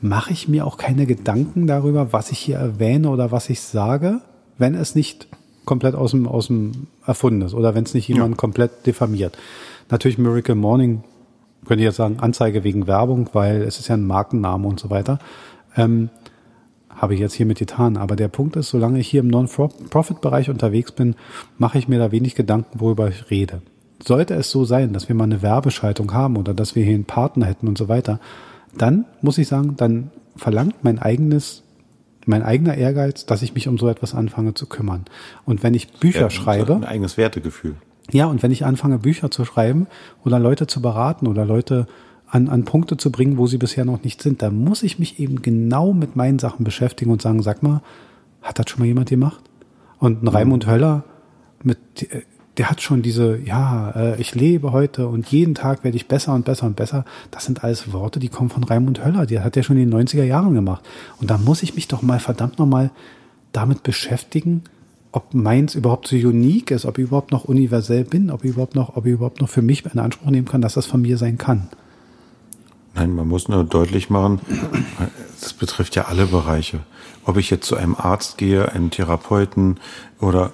mache ich mir auch keine Gedanken darüber, was ich hier erwähne oder was ich sage, wenn es nicht komplett aus dem, aus dem erfunden ist oder wenn es nicht jemand ja. komplett diffamiert. Natürlich Miracle Morning, könnte ich jetzt sagen, Anzeige wegen Werbung, weil es ist ja ein Markenname und so weiter. Ähm, habe ich jetzt hier mit getan. Aber der Punkt ist, solange ich hier im Non-Profit-Bereich unterwegs bin, mache ich mir da wenig Gedanken, worüber ich rede. Sollte es so sein, dass wir mal eine Werbeschaltung haben oder dass wir hier einen Partner hätten und so weiter, dann muss ich sagen, dann verlangt mein eigenes mein eigener Ehrgeiz, dass ich mich um so etwas anfange zu kümmern. Und wenn ich Bücher ja, schreibe. Ein eigenes Wertegefühl. Ja, und wenn ich anfange, Bücher zu schreiben oder Leute zu beraten oder Leute an, an Punkte zu bringen, wo sie bisher noch nicht sind, dann muss ich mich eben genau mit meinen Sachen beschäftigen und sagen, sag mal, hat das schon mal jemand gemacht? Und ein Raimund Höller mit, der hat schon diese, ja, äh, ich lebe heute und jeden Tag werde ich besser und besser und besser. Das sind alles Worte, die kommen von Raimund Höller. Die hat er schon in den 90er Jahren gemacht. Und da muss ich mich doch mal verdammt nochmal damit beschäftigen, ob meins überhaupt so unique ist, ob ich überhaupt noch universell bin, ob ich überhaupt noch, ob ich überhaupt noch für mich in Anspruch nehmen kann, dass das von mir sein kann. Nein, man muss nur deutlich machen, es betrifft ja alle Bereiche. Ob ich jetzt zu einem Arzt gehe, einem Therapeuten oder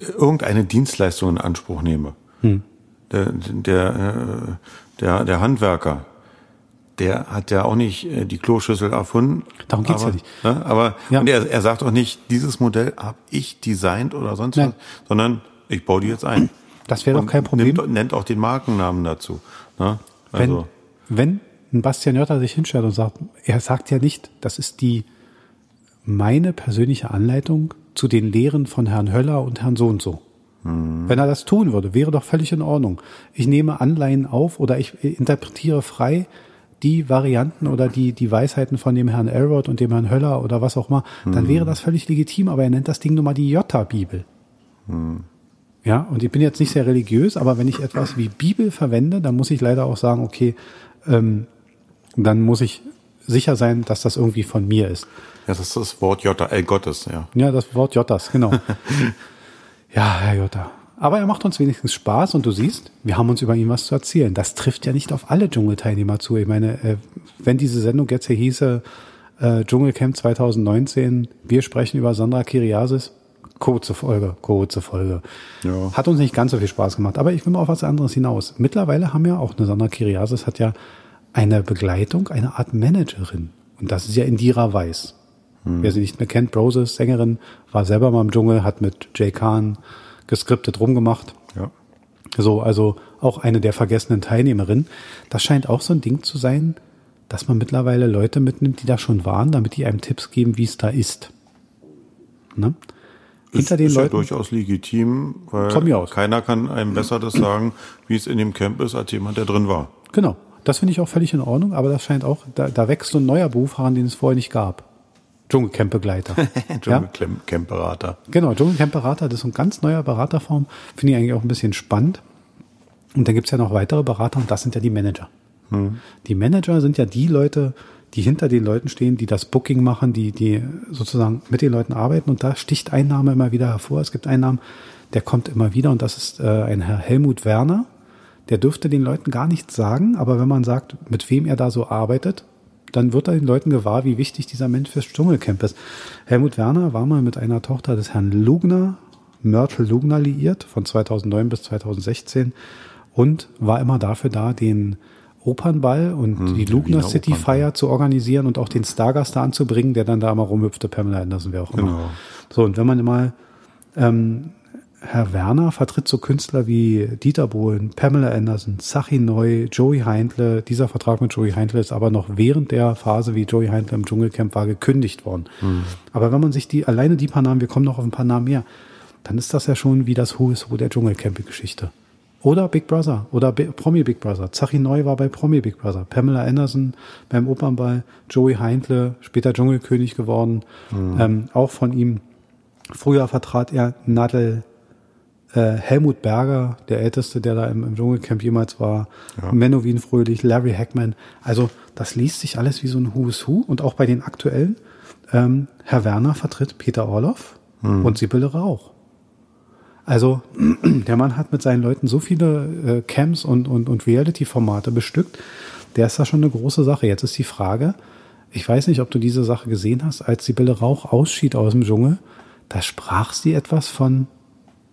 irgendeine Dienstleistung in Anspruch nehme. Hm. Der, der, äh, der, der Handwerker, der hat ja auch nicht äh, die Kloschüssel erfunden. Darum geht's aber, ja nicht. Ne, aber ja. Und er, er sagt auch nicht, dieses Modell habe ich designt oder sonst Nein. was, sondern ich baue die jetzt ein. Das wäre doch kein Problem. Nimmt, nennt auch den Markennamen dazu. Ne? Also. Wenn, wenn ein Bastian Jotta sich hinstellt und sagt, er sagt ja nicht, das ist die meine persönliche Anleitung zu den Lehren von Herrn Höller und Herrn so und so. Hm. Wenn er das tun würde, wäre doch völlig in Ordnung. Ich nehme Anleihen auf oder ich interpretiere frei die Varianten oder die, die Weisheiten von dem Herrn Elrod und dem Herrn Höller oder was auch immer, dann wäre das völlig legitim, aber er nennt das Ding nun mal die Jota-Bibel. Hm. Ja, und ich bin jetzt nicht sehr religiös, aber wenn ich etwas wie Bibel verwende, dann muss ich leider auch sagen, okay, ähm, dann muss ich sicher sein, dass das irgendwie von mir ist. Ja, das ist das Wort Jota, äh, Gottes, ja. Ja, das Wort Jotas, genau. ja, Herr Jota. Aber er macht uns wenigstens Spaß und du siehst, wir haben uns über ihn was zu erzählen. Das trifft ja nicht auf alle Dschungelteilnehmer zu. Ich meine, äh, wenn diese Sendung jetzt hier hieße, äh, Dschungelcamp 2019, wir sprechen über Sandra Kiriasis, Kurze Folge, kurze Folge. Ja. Hat uns nicht ganz so viel Spaß gemacht, aber ich will mal auf was anderes hinaus. Mittlerweile haben ja auch eine Sandra Kiriasis hat ja eine Begleitung, eine Art Managerin. Und das ist ja Indira Weiß. Hm. Wer sie nicht mehr kennt, Broses, Sängerin, war selber mal im Dschungel, hat mit Jay Khan geskriptet rumgemacht. Ja. So, also auch eine der vergessenen Teilnehmerinnen. Das scheint auch so ein Ding zu sein, dass man mittlerweile Leute mitnimmt, die da schon waren, damit die einem Tipps geben, wie es da ist. Ne? hinter den ist Leuten. Ist ja durchaus legitim, weil keiner kann einem besser das sagen, wie es in dem Camp ist, als jemand, der drin war. Genau. Das finde ich auch völlig in Ordnung, aber das scheint auch, da, da wächst so ein neuer Beruf heran, den es vorher nicht gab. Dschungelcamp-Begleiter. Dschungelcamp-Berater. Ja? Genau, Dschungelcamp-Berater, das ist ein ganz neuer Beraterform. Finde ich eigentlich auch ein bisschen spannend. Und dann gibt's ja noch weitere Berater und das sind ja die Manager. Hm. Die Manager sind ja die Leute, die hinter den Leuten stehen, die das Booking machen, die, die sozusagen mit den Leuten arbeiten. Und da sticht ein Name immer wieder hervor. Es gibt einen Namen, der kommt immer wieder und das ist äh, ein Herr Helmut Werner. Der dürfte den Leuten gar nichts sagen, aber wenn man sagt, mit wem er da so arbeitet, dann wird er den Leuten gewahr, wie wichtig dieser Mensch fürs Dschungelcamp ist. Helmut Werner war mal mit einer Tochter des Herrn Lugner, Myrtle Lugner liiert, von 2009 bis 2016 und war immer dafür da, den Opernball und hm, die Lugner City Feier zu organisieren und auch den Stargast da anzubringen, der dann da mal rumhüpfte, Pamela Anderson, wer auch immer. Genau. So, und wenn man immer, ähm, Herr Werner vertritt so Künstler wie Dieter Bohlen, Pamela Anderson, Sachi Neu, Joey Heindle. Dieser Vertrag mit Joey Heindle ist aber noch während der Phase, wie Joey Heindle im Dschungelcamp war, gekündigt worden. Hm. Aber wenn man sich die, alleine die paar Namen, wir kommen noch auf ein paar Namen mehr, dann ist das ja schon wie das Who is Who der Dschungelcamp-Geschichte. Oder Big Brother oder B Promi Big Brother. Zachi Neu war bei Promi Big Brother. Pamela Anderson beim Opernball. Joey Heindle, später Dschungelkönig geworden. Mhm. Ähm, auch von ihm. Früher vertrat er Nadel äh, Helmut Berger, der Älteste, der da im, im Dschungelcamp jemals war. Ja. Menowin Fröhlich, Larry Hackman. Also das liest sich alles wie so ein Who's Who. Und auch bei den aktuellen. Ähm, Herr Werner vertritt Peter Orloff mhm. und Sibylle Rauch. Also der Mann hat mit seinen Leuten so viele äh, Camps und, und, und Reality-Formate bestückt, der ist da schon eine große Sache. Jetzt ist die Frage, ich weiß nicht, ob du diese Sache gesehen hast, als Sibylle Rauch ausschied aus dem Dschungel, da sprach sie etwas von,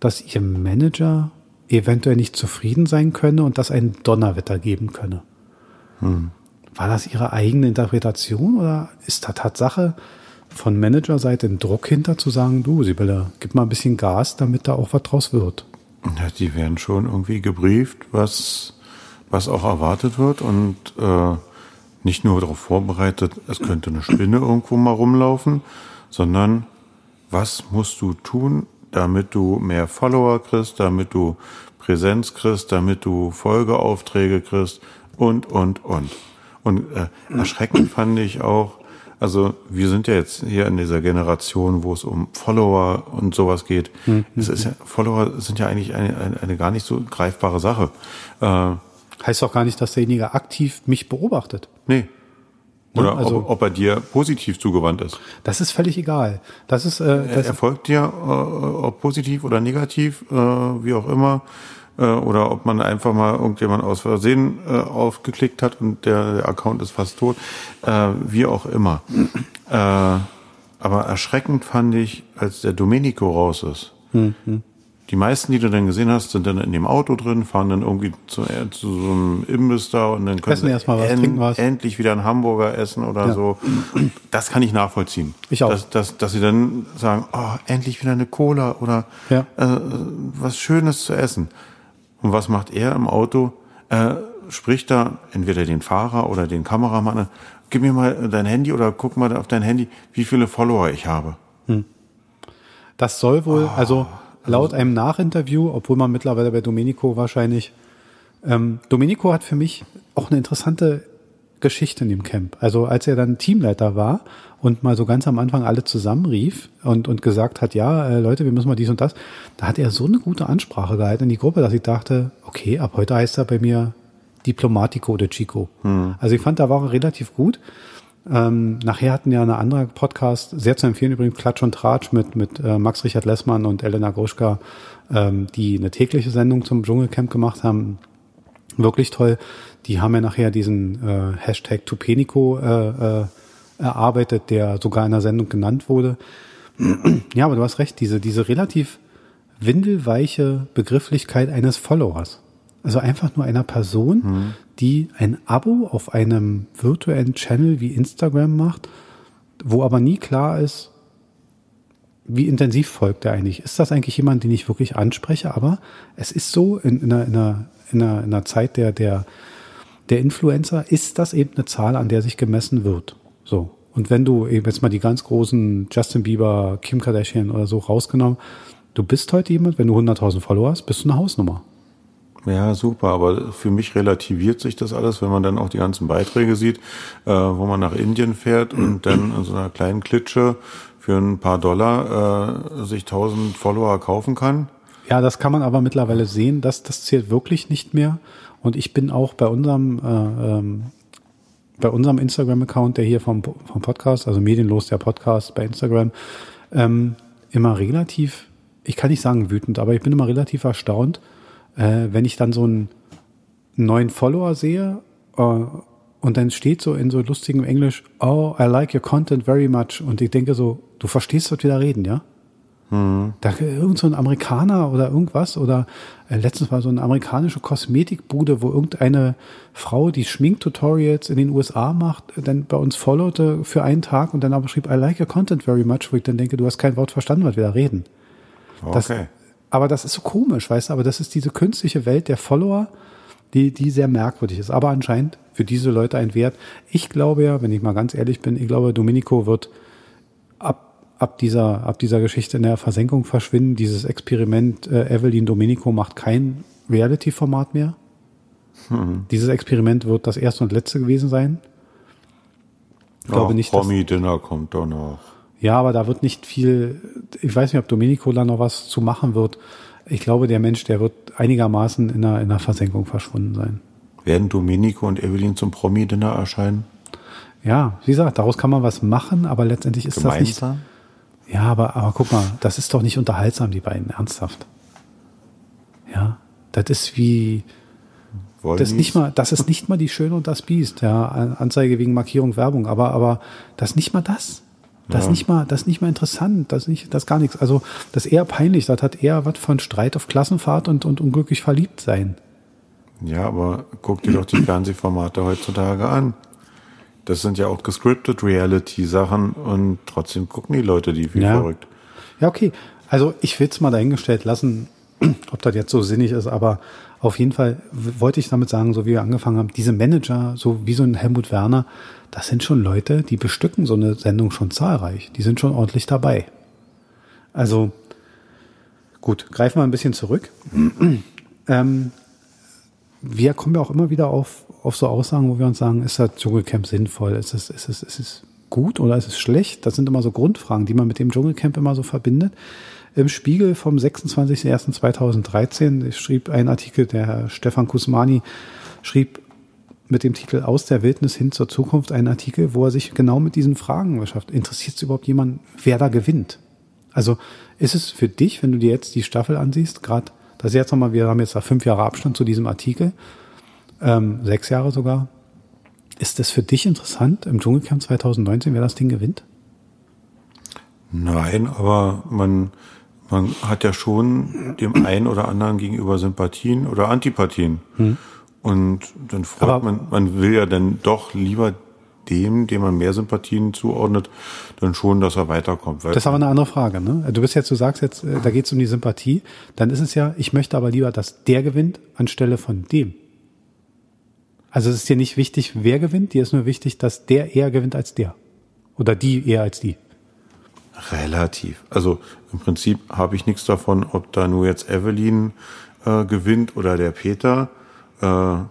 dass ihr Manager eventuell nicht zufrieden sein könne und dass ein Donnerwetter geben könne. Hm. War das ihre eigene Interpretation oder ist da Tatsache, von Managerseite einen Druck hinter zu sagen, du Sibylle, gib mal ein bisschen Gas, damit da auch was draus wird? Ja, die werden schon irgendwie gebrieft, was, was auch erwartet wird und äh, nicht nur darauf vorbereitet, es könnte eine Spinne irgendwo mal rumlaufen, sondern was musst du tun, damit du mehr Follower kriegst, damit du Präsenz kriegst, damit du Folgeaufträge kriegst und, und, und. Und äh, erschreckend fand ich auch, also wir sind ja jetzt hier in dieser Generation, wo es um Follower und sowas geht. Mhm. Es ist ja, Follower sind ja eigentlich eine, eine, eine gar nicht so greifbare Sache. Äh, heißt auch gar nicht, dass derjenige aktiv mich beobachtet. Nee. Ne, Oder also, ob, ob er dir positiv zugewandt ist. Das ist völlig egal. Das ist, äh, das er folgt dir, äh, ob positiv oder negativ, äh, wie auch immer äh, oder ob man einfach mal irgendjemand aus Versehen äh, aufgeklickt hat und der, der Account ist fast tot, äh, wie auch immer. Äh, aber erschreckend fand ich, als der Domenico raus ist. Mhm. Die meisten, die du dann gesehen hast, sind dann in dem Auto drin, fahren dann irgendwie zu, äh, zu so einem Imbiss da und dann können essen sie was, en was. endlich wieder einen Hamburger essen oder ja. so. Das kann ich nachvollziehen. Ich auch. Dass, dass, dass sie dann sagen, oh, endlich wieder eine Cola oder ja. äh, was Schönes zu essen. Und was macht er im Auto? Äh, spricht da entweder den Fahrer oder den Kameramann an, gib mir mal dein Handy oder guck mal auf dein Handy, wie viele Follower ich habe. Hm. Das soll wohl, oh, also laut einem Nachinterview, obwohl man mittlerweile bei Domenico wahrscheinlich, ähm, Domenico hat für mich auch eine interessante Geschichte in dem Camp. Also als er dann Teamleiter war und mal so ganz am Anfang alle zusammenrief und, und gesagt hat, ja, äh, Leute, wir müssen mal dies und das, da hat er so eine gute Ansprache gehalten in die Gruppe, dass ich dachte, okay, ab heute heißt er bei mir Diplomatico oder Chico. Hm. Also ich fand, da war er relativ gut. Ähm, nachher hatten ja eine andere Podcast, sehr zu empfehlen übrigens, Klatsch und Tratsch mit, mit äh, Max Richard Lessmann und Elena Gruschka, ähm, die eine tägliche Sendung zum Dschungelcamp gemacht haben. Wirklich toll. Die haben ja nachher diesen äh, Hashtag Tupenico äh, äh, erarbeitet, der sogar in der Sendung genannt wurde. ja, aber du hast recht, diese, diese relativ windelweiche Begrifflichkeit eines Followers. Also einfach nur einer Person, mhm. die ein Abo auf einem virtuellen Channel wie Instagram macht, wo aber nie klar ist, wie intensiv folgt er eigentlich. Ist das eigentlich jemand, den ich wirklich anspreche? Aber es ist so, in, in, einer, in, einer, in, einer, in einer Zeit der, der, der Influencer ist das eben eine Zahl, an der sich gemessen wird. So. Und wenn du eben jetzt mal die ganz großen Justin Bieber, Kim Kardashian oder so rausgenommen, du bist heute jemand, wenn du 100.000 Follower hast, bist du eine Hausnummer. Ja, super, aber für mich relativiert sich das alles, wenn man dann auch die ganzen Beiträge sieht, äh, wo man nach Indien fährt und dann in so einer kleinen Klitsche für ein paar Dollar äh, sich 1000 Follower kaufen kann. Ja, das kann man aber mittlerweile sehen, dass das zählt wirklich nicht mehr. Und ich bin auch bei unserem äh, ähm, bei unserem Instagram-Account, der hier vom, vom Podcast, also Medienlos der Podcast bei Instagram, ähm, immer relativ, ich kann nicht sagen wütend, aber ich bin immer relativ erstaunt, äh, wenn ich dann so einen neuen Follower sehe äh, und dann steht so in so lustigem Englisch, oh, I like your content very much. Und ich denke so, du verstehst, was wir da reden, ja? Mhm. Da irgend so ein Amerikaner oder irgendwas oder äh, letztens war so eine amerikanische Kosmetikbude, wo irgendeine Frau, die Schminktutorials in den USA macht, dann bei uns followte für einen Tag und dann aber schrieb, I like your content very much, wo ich dann denke, du hast kein Wort verstanden, was wir da reden. Okay. Das, aber das ist so komisch, weißt du, aber das ist diese künstliche Welt der Follower, die, die sehr merkwürdig ist, aber anscheinend für diese Leute ein Wert. Ich glaube ja, wenn ich mal ganz ehrlich bin, ich glaube, Domenico wird ab ab dieser, ab dieser Geschichte in der Versenkung verschwinden. Dieses Experiment äh, Evelyn Domenico macht kein Reality-Format mehr. Hm. Dieses Experiment wird das erste und letzte gewesen sein. Ich glaube Ach, nicht. Promi-Dinner kommt da noch. Ja, aber da wird nicht viel, ich weiß nicht, ob Domenico da noch was zu machen wird. Ich glaube, der Mensch, der wird einigermaßen in einer, in einer Versenkung verschwunden sein. Werden Domenico und Evelyn zum Promi-Dinner erscheinen? Ja, wie gesagt, daraus kann man was machen, aber letztendlich ist Gemeinsam? das nicht. Ja, aber, aber guck mal, das ist doch nicht unterhaltsam, die beiden, ernsthaft. Ja, das ist wie, Wollen das ist nicht mal, das ist nicht mal die Schöne und das Biest, ja, Anzeige wegen Markierung, Werbung, aber, aber das ist nicht mal das. Das ja. ist nicht mal, das nicht mal interessant, das ist nicht, das gar nichts. Also, das ist eher peinlich, das hat eher was von Streit auf Klassenfahrt und, und unglücklich verliebt sein. Ja, aber guck dir doch die Fernsehformate heutzutage an. Das sind ja auch gescripted Reality-Sachen und trotzdem gucken die Leute die wie ja. verrückt. Ja, okay. Also ich will es mal dahingestellt lassen, ob das jetzt so sinnig ist, aber auf jeden Fall wollte ich damit sagen, so wie wir angefangen haben, diese Manager, so wie so ein Helmut Werner, das sind schon Leute, die bestücken so eine Sendung schon zahlreich. Die sind schon ordentlich dabei. Also gut, greifen wir ein bisschen zurück. ähm, wir kommen ja auch immer wieder auf, auf so Aussagen, wo wir uns sagen, ist das Dschungelcamp sinnvoll? Ist es, ist es, ist es gut oder ist es schlecht? Das sind immer so Grundfragen, die man mit dem Dschungelcamp immer so verbindet. Im Spiegel vom 26.01.2013 schrieb ein Artikel, der Herr Stefan Kusmani schrieb mit dem Titel Aus der Wildnis hin zur Zukunft einen Artikel, wo er sich genau mit diesen Fragen beschafft. Interessiert es überhaupt jemand, wer da gewinnt? Also ist es für dich, wenn du dir jetzt die Staffel ansiehst, gerade das ist jetzt nochmal, wir haben jetzt da fünf Jahre Abstand zu diesem Artikel, ähm, sechs Jahre sogar. Ist das für dich interessant im Dschungelcamp 2019, wer das Ding gewinnt? Nein, aber man, man hat ja schon dem einen oder anderen gegenüber Sympathien oder Antipathien. Hm. Und dann freut aber man, man will ja dann doch lieber dem, dem man mehr Sympathien zuordnet, dann schon, dass er weiterkommt. Das ist aber eine andere Frage. Ne? Du bist jetzt, du sagst jetzt, äh, da geht es um die Sympathie. Dann ist es ja, ich möchte aber lieber, dass der gewinnt anstelle von dem. Also es ist dir nicht wichtig, wer gewinnt, dir ist nur wichtig, dass der eher gewinnt als der. Oder die eher als die. Relativ. Also im Prinzip habe ich nichts davon, ob da nur jetzt Evelyn äh, gewinnt oder der Peter. Äh,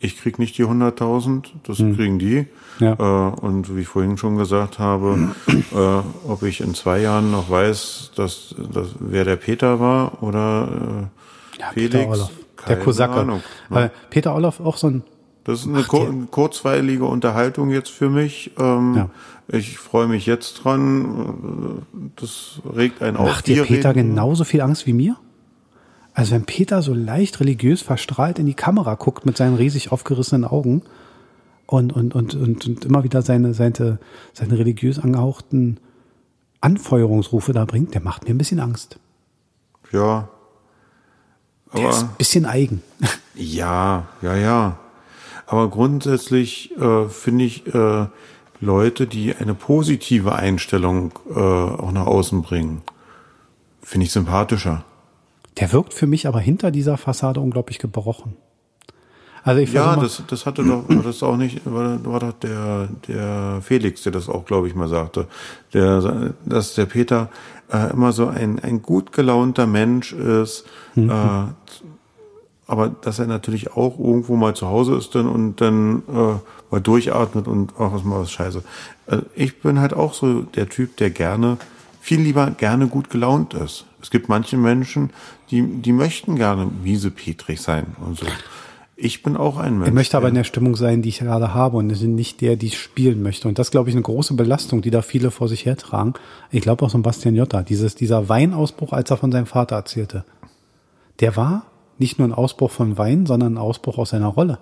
ich krieg nicht die 100.000, das hm. kriegen die. Ja. Äh, und wie ich vorhin schon gesagt habe, äh, ob ich in zwei Jahren noch weiß, dass, dass wer der Peter war oder äh, ja, Felix. Der Kosake. Ahnung, ne? Peter Orloff auch so ein das ist eine Ach, kur kurzweilige Unterhaltung jetzt für mich. Ähm, ja. Ich freue mich jetzt dran. Das regt einen auf. Macht dir Peter reden. genauso viel Angst wie mir? Also wenn Peter so leicht religiös verstrahlt in die Kamera guckt mit seinen riesig aufgerissenen Augen und, und, und, und, und immer wieder seine, seine, seine religiös angehauchten Anfeuerungsrufe da bringt, der macht mir ein bisschen Angst. Ja. Aber der ist ein bisschen eigen. Ja, ja, ja. Aber grundsätzlich äh, finde ich äh, Leute, die eine positive Einstellung äh, auch nach außen bringen, finde ich sympathischer. Der wirkt für mich aber hinter dieser Fassade unglaublich gebrochen. Also ich ja, das, das hatte doch, war das auch nicht, war, war doch der, der Felix, der das auch, glaube ich, mal sagte, der, dass der Peter äh, immer so ein, ein gut gelaunter Mensch ist, mhm. äh, aber dass er natürlich auch irgendwo mal zu Hause ist dann und dann äh, mal durchatmet und auch was mal was scheiße. Also ich bin halt auch so der Typ, der gerne, viel lieber gerne gut gelaunt ist. Es gibt manche Menschen, die, die möchten gerne miesepetrig sein und so. Ich bin auch ein Mensch. Ich möchte aber in der Stimmung sein, die ich gerade habe und nicht der, die ich spielen möchte. Und das glaube ich eine große Belastung, die da viele vor sich hertragen. Ich glaube auch so ein Bastian Jotta, dieses, dieser Weinausbruch, als er von seinem Vater erzählte. Der war nicht nur ein Ausbruch von Wein, sondern ein Ausbruch aus seiner Rolle.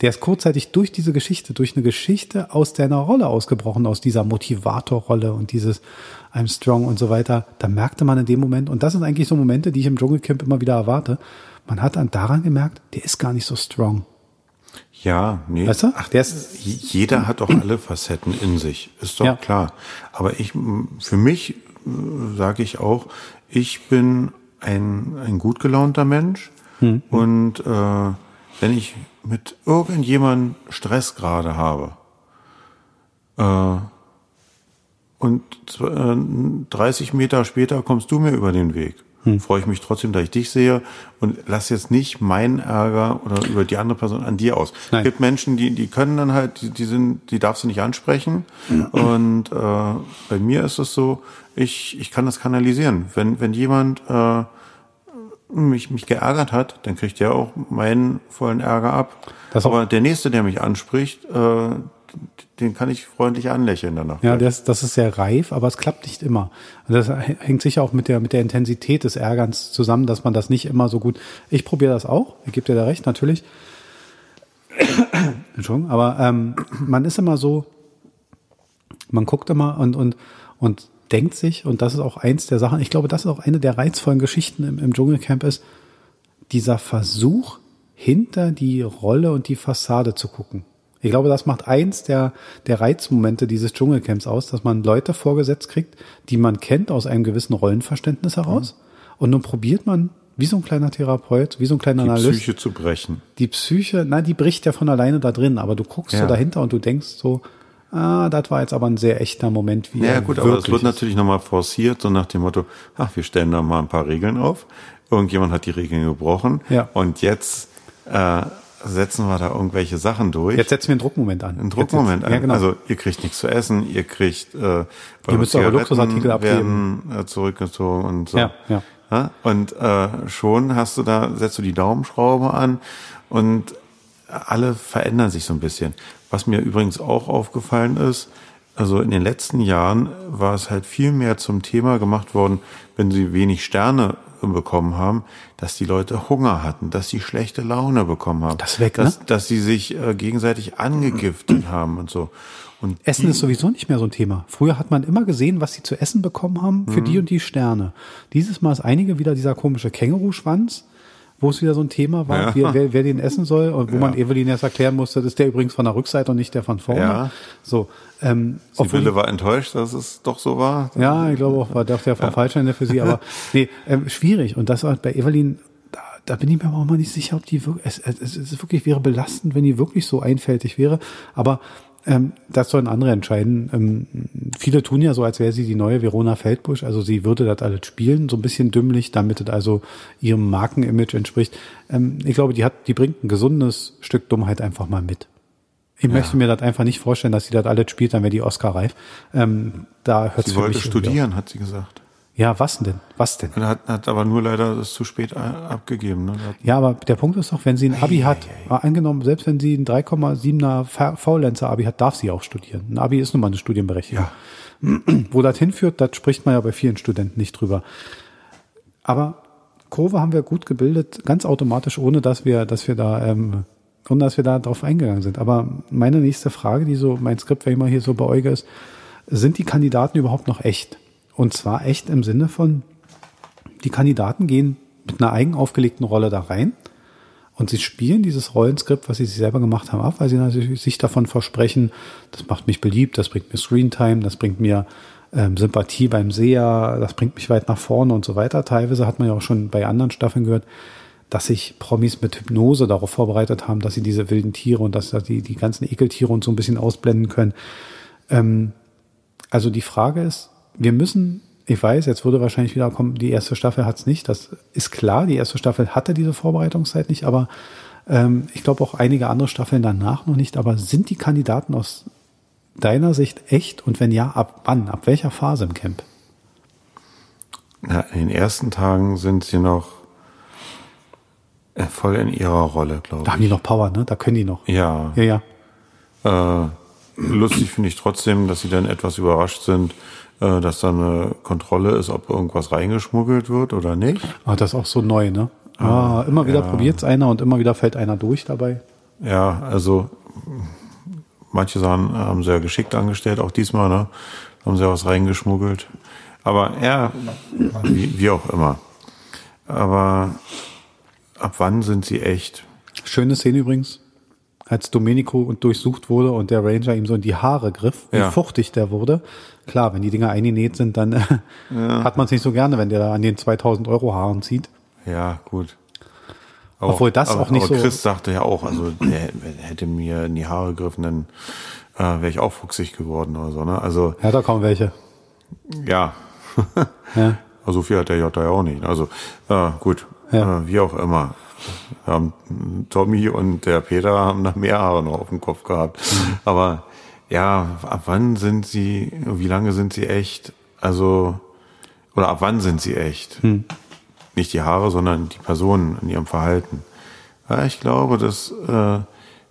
Der ist kurzzeitig durch diese Geschichte, durch eine Geschichte aus deiner Rolle ausgebrochen, aus dieser Motivatorrolle und dieses I'm strong und so weiter. Da merkte man in dem Moment, und das sind eigentlich so Momente, die ich im Dschungelcamp immer wieder erwarte, man hat dann daran gemerkt, der ist gar nicht so strong. Ja, nee. Weißt du? Ach, der ist, jeder hat doch alle Facetten in sich. Ist doch ja. klar. Aber ich, für mich äh, sage ich auch, ich bin ein, ein gut gelaunter Mensch. Hm. Und äh, wenn ich mit irgendjemandem Stress gerade habe äh, und äh, 30 Meter später kommst du mir über den Weg, hm. freue ich mich trotzdem, dass ich dich sehe und lass jetzt nicht meinen Ärger oder über die andere Person an dir aus. Nein. Es gibt Menschen, die, die können dann halt, die, die sind, die darfst du nicht ansprechen. Mhm. Und äh, bei mir ist es so, ich, ich kann das kanalisieren. Wenn, wenn jemand äh, mich, mich geärgert hat, dann kriegt der auch meinen vollen Ärger ab. Das Aber der nächste, der mich anspricht, äh, den kann ich freundlich anlächeln danach. Ja, das, das ist sehr reif, aber es klappt nicht immer. Das hängt sicher auch mit der, mit der Intensität des Ärgerns zusammen, dass man das nicht immer so gut. Ich probiere das auch, ich gebe dir da recht, natürlich. Entschuldigung, aber ähm, man ist immer so, man guckt immer und, und, und denkt sich, und das ist auch eins der Sachen, ich glaube, das ist auch eine der reizvollen Geschichten im, im Dschungelcamp ist, dieser Versuch, hinter die Rolle und die Fassade zu gucken. Ich glaube, das macht eins der, der Reizmomente dieses Dschungelcamps aus, dass man Leute vorgesetzt kriegt, die man kennt aus einem gewissen Rollenverständnis heraus. Mhm. Und nun probiert man, wie so ein kleiner Therapeut, wie so ein kleiner die Analyst. Die Psyche zu brechen. Die Psyche, na, die bricht ja von alleine da drin, aber du guckst ja. so dahinter und du denkst so, ah, das war jetzt aber ein sehr echter Moment. Wie ja gut, aber es wird natürlich nochmal forciert, so nach dem Motto, ach, wir stellen da mal ein paar Regeln auf. Irgendjemand hat die Regeln gebrochen ja. und jetzt äh, setzen wir da irgendwelche Sachen durch. Jetzt setzen wir einen Druckmoment an. Einen Druckmoment jetzt, an. Ja, genau. Also ihr kriegt nichts zu essen, ihr kriegt äh, ihr müsst eure Luxusartikel abgeben. Werden, äh, zurückgezogen und so. Ja, ja. ja? Und äh, schon hast du da, setzt du die Daumenschraube an und alle verändern sich so ein bisschen. Was mir übrigens auch aufgefallen ist, also in den letzten Jahren war es halt viel mehr zum Thema gemacht worden, wenn sie wenig Sterne bekommen haben, dass die Leute Hunger hatten, dass sie schlechte Laune bekommen haben. Das weg, dass, ne? dass sie sich äh, gegenseitig angegiftet haben und so. Und Essen ist sowieso nicht mehr so ein Thema. Früher hat man immer gesehen, was sie zu essen bekommen haben für mhm. die und die Sterne. Dieses Mal ist einige wieder dieser komische Känguruschwanz wo es wieder so ein Thema war, ja. wer, wer, wer den essen soll und wo ja. man Evelyn erst erklären musste, das ist der übrigens von der Rückseite und nicht der von vorne. Ja. So, ähm, Sibylle war enttäuscht, dass es doch so war. Ja, ich glaube auch, war doch der vom ja. Falschende für sie, aber nee, ähm, schwierig. Und das war bei Evelyn, da, da bin ich mir aber auch mal nicht sicher, ob die wirklich, es, es, es wirklich wäre belastend, wenn die wirklich so einfältig wäre. Aber ähm, das sollen andere entscheiden. Ähm, viele tun ja so, als wäre sie die neue Verona Feldbusch. Also sie würde das alles spielen, so ein bisschen dümmlich, damit es also ihrem Markenimage entspricht. Ähm, ich glaube, die hat, die bringt ein gesundes Stück Dummheit einfach mal mit. Ich ja. möchte mir das einfach nicht vorstellen, dass sie das alles spielt, dann wäre die Oscar reif. Ähm, da hört sie wollte studieren, hat sie gesagt. Ja, was denn? Was denn? Hat, hat aber nur leider das zu spät abgegeben. Ne? Ja, aber der Punkt ist doch, wenn sie ein Abi hat, ei, ei. angenommen, selbst wenn sie ein 3,7er Faulenzer-Abi hat, darf sie auch studieren. Ein Abi ist nun mal eine Studienberechtigung. Ja. Wo das hinführt, das spricht man ja bei vielen Studenten nicht drüber. Aber Kurve haben wir gut gebildet, ganz automatisch, ohne dass wir, dass wir da, ähm, ohne dass wir da drauf eingegangen sind. Aber meine nächste Frage, die so mein Skript, wenn ich mal hier so beäuge, ist, sind die Kandidaten überhaupt noch echt? Und zwar echt im Sinne von, die Kandidaten gehen mit einer eigen aufgelegten Rolle da rein und sie spielen dieses Rollenskript, was sie sich selber gemacht haben, ab, weil sie natürlich sich davon versprechen, das macht mich beliebt, das bringt mir Screentime, das bringt mir ähm, Sympathie beim Seher, das bringt mich weit nach vorne und so weiter. Teilweise hat man ja auch schon bei anderen Staffeln gehört, dass sich Promis mit Hypnose darauf vorbereitet haben, dass sie diese wilden Tiere und dass sie die ganzen Ekeltiere und so ein bisschen ausblenden können. Ähm, also die Frage ist, wir müssen, ich weiß, jetzt würde wahrscheinlich wieder kommen, die erste Staffel hat es nicht. Das ist klar, die erste Staffel hatte diese Vorbereitungszeit nicht, aber ähm, ich glaube auch einige andere Staffeln danach noch nicht. Aber sind die Kandidaten aus deiner Sicht echt? Und wenn ja, ab wann? Ab welcher Phase im Camp? Na, in den ersten Tagen sind sie noch äh, voll in ihrer Rolle, glaube ich. Da haben die noch Power, ne? Da können die noch. Ja. Ja, ja. Äh, lustig finde ich trotzdem, dass sie dann etwas überrascht sind, äh, dass da eine Kontrolle ist, ob irgendwas reingeschmuggelt wird oder nicht. Ah, das ist auch so neu, ne? Ah, ah immer wieder ja. probiert's einer und immer wieder fällt einer durch dabei. Ja, also manche Sachen haben sie ja geschickt angestellt, auch diesmal, ne? Haben sie ja was reingeschmuggelt. Aber ja, wie, wie auch immer. Aber ab wann sind sie echt? Schöne Szene übrigens als Domenico durchsucht wurde und der Ranger ihm so in die Haare griff, wie ja. fuchtig der wurde. Klar, wenn die Dinger eingenäht sind, dann ja. hat man es nicht so gerne, wenn der da an den 2000 Euro Haaren zieht. Ja, gut. Aber, Obwohl das aber, auch nicht aber so. Chris sagte ja auch, also der hätte mir in die Haare gegriffen, dann äh, wäre ich auch fuchsig geworden oder so. Ne? Also ja, da kaum welche. Ja. ja. Also viel hat der J ja auch nicht. Also äh, gut, ja. äh, wie auch immer. Ähm, Tommy und der Peter haben da mehr Haare noch auf dem Kopf gehabt. Mhm. Aber ja, ab wann sind sie, wie lange sind sie echt? Also, oder ab wann sind sie echt? Mhm. Nicht die Haare, sondern die Personen in ihrem Verhalten. Ja, ich glaube, dass äh,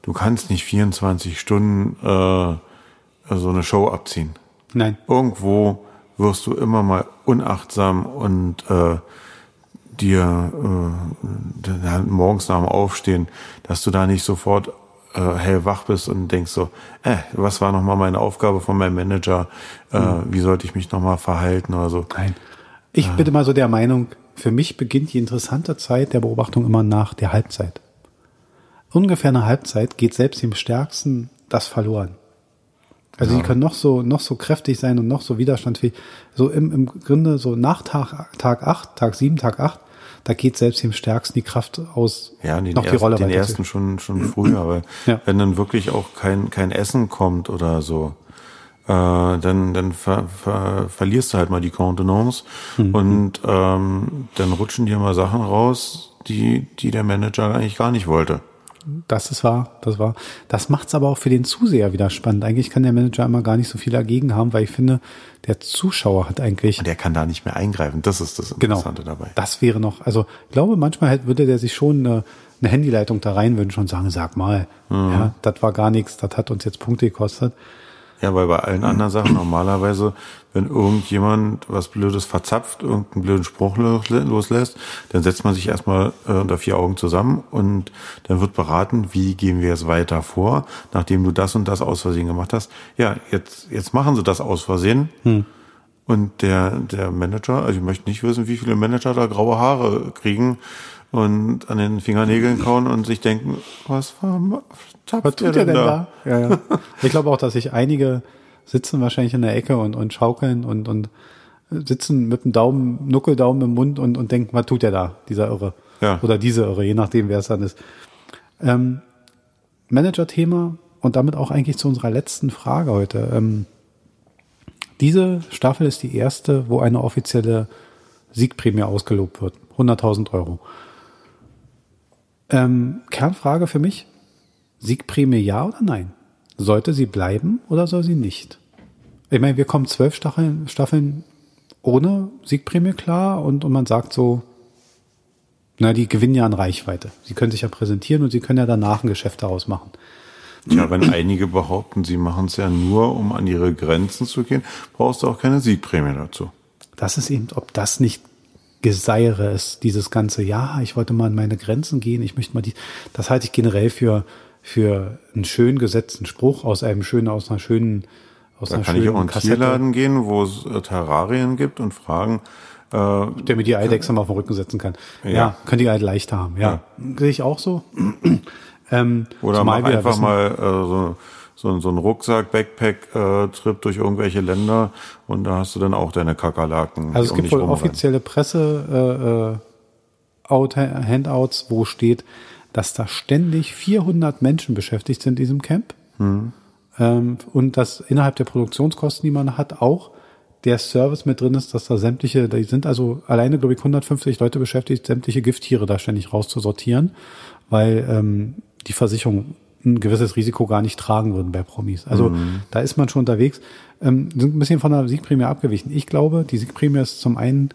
du kannst nicht 24 Stunden äh, so eine Show abziehen. Nein. Irgendwo wirst du immer mal unachtsam und äh, dir äh, morgens nach dem Aufstehen, dass du da nicht sofort äh, hellwach bist und denkst so, äh, was war nochmal meine Aufgabe von meinem Manager, äh, mhm. wie sollte ich mich nochmal verhalten oder so. Nein. Ich äh. bin immer so der Meinung, für mich beginnt die interessante Zeit der Beobachtung immer nach der Halbzeit. Ungefähr eine Halbzeit geht selbst dem Stärksten das verloren. Also ja. die können noch so, noch so kräftig sein und noch so widerstandsfähig. So im, im Grunde so nach Tag, Tag 8, Tag 7, Tag 8, da geht selbst dem Stärksten die Kraft aus, ja, den noch ersten, die Rolle den ersten schon, schon früher, aber ja. wenn dann wirklich auch kein, kein Essen kommt oder so, äh, dann, dann ver, ver, verlierst du halt mal die Kontenance mhm. und ähm, dann rutschen dir mal Sachen raus, die, die der Manager eigentlich gar nicht wollte. Das ist wahr, das war. Das macht's aber auch für den Zuseher wieder spannend. Eigentlich kann der Manager immer gar nicht so viel dagegen haben, weil ich finde, der Zuschauer hat eigentlich. Und der kann da nicht mehr eingreifen. Das ist das genau. Interessante genau, dabei. Das wäre noch, also ich glaube, manchmal würde der sich schon eine, eine Handyleitung da rein wünschen und sagen, sag mal, mhm. ja, das war gar nichts, das hat uns jetzt Punkte gekostet. Ja, weil bei allen anderen Sachen normalerweise, wenn irgendjemand was Blödes verzapft, irgendeinen blöden Spruch loslässt, dann setzt man sich erstmal äh, unter vier Augen zusammen und dann wird beraten, wie gehen wir jetzt weiter vor, nachdem du das und das aus Versehen gemacht hast. Ja, jetzt, jetzt machen sie das aus Versehen. Hm. Und der, der Manager, also ich möchte nicht wissen, wie viele Manager da graue Haare kriegen und an den Fingernägeln kauen und sich denken, was war, was tut ihr denn da? da? Ja, ja. Ich glaube auch, dass sich einige sitzen wahrscheinlich in der Ecke und, und schaukeln und, und sitzen mit dem Daumen, Nuckeldaumen im Mund und, und denken, was tut der da, dieser Irre? Ja. Oder diese Irre, je nachdem, wer es dann ist. Ähm, Manager-Thema und damit auch eigentlich zu unserer letzten Frage heute. Ähm, diese Staffel ist die erste, wo eine offizielle Siegprämie ausgelobt wird. 100.000 Euro. Ähm, Kernfrage für mich. Siegprämie ja oder nein? Sollte sie bleiben oder soll sie nicht? Ich meine, wir kommen zwölf Staffeln, Staffeln ohne Siegprämie klar und, und man sagt so, na, die gewinnen ja an Reichweite. Sie können sich ja präsentieren und sie können ja danach ein Geschäft daraus machen. Ja, wenn einige behaupten, sie machen es ja nur, um an ihre Grenzen zu gehen, brauchst du auch keine Siegprämie dazu. Das ist eben, ob das nicht Geseiere ist, dieses ganze, ja, ich wollte mal an meine Grenzen gehen, ich möchte mal die, das halte ich generell für, für einen schön gesetzten Spruch aus einem schönen, aus einer schönen, aus da einer kann schönen ich auch in Tierladen gehen, wo es äh, Terrarien gibt und fragen, äh, der mir die Eidechse mal auf den Rücken setzen kann. Ja, ja können die halt leichter haben. Ja, ja. sehe ich auch so. ähm, Oder mach einfach wissen, mal äh, so, so, so ein Rucksack-Backpack-Trip durch irgendwelche Länder und da hast du dann auch deine Kakerlaken. Also es gibt wohl offizielle Presse äh, Out, Handouts, wo steht, dass da ständig 400 Menschen beschäftigt sind in diesem Camp. Hm. Ähm, und dass innerhalb der Produktionskosten, die man hat, auch der Service mit drin ist, dass da sämtliche, da sind also alleine, glaube ich, 150 Leute beschäftigt, sämtliche Gifttiere da ständig rauszusortieren, weil ähm, die Versicherung ein gewisses Risiko gar nicht tragen würden bei Promis. Also mhm. da ist man schon unterwegs. Ähm, sind ein bisschen von der Siegprämie abgewichen. Ich glaube, die Siegprämie ist zum einen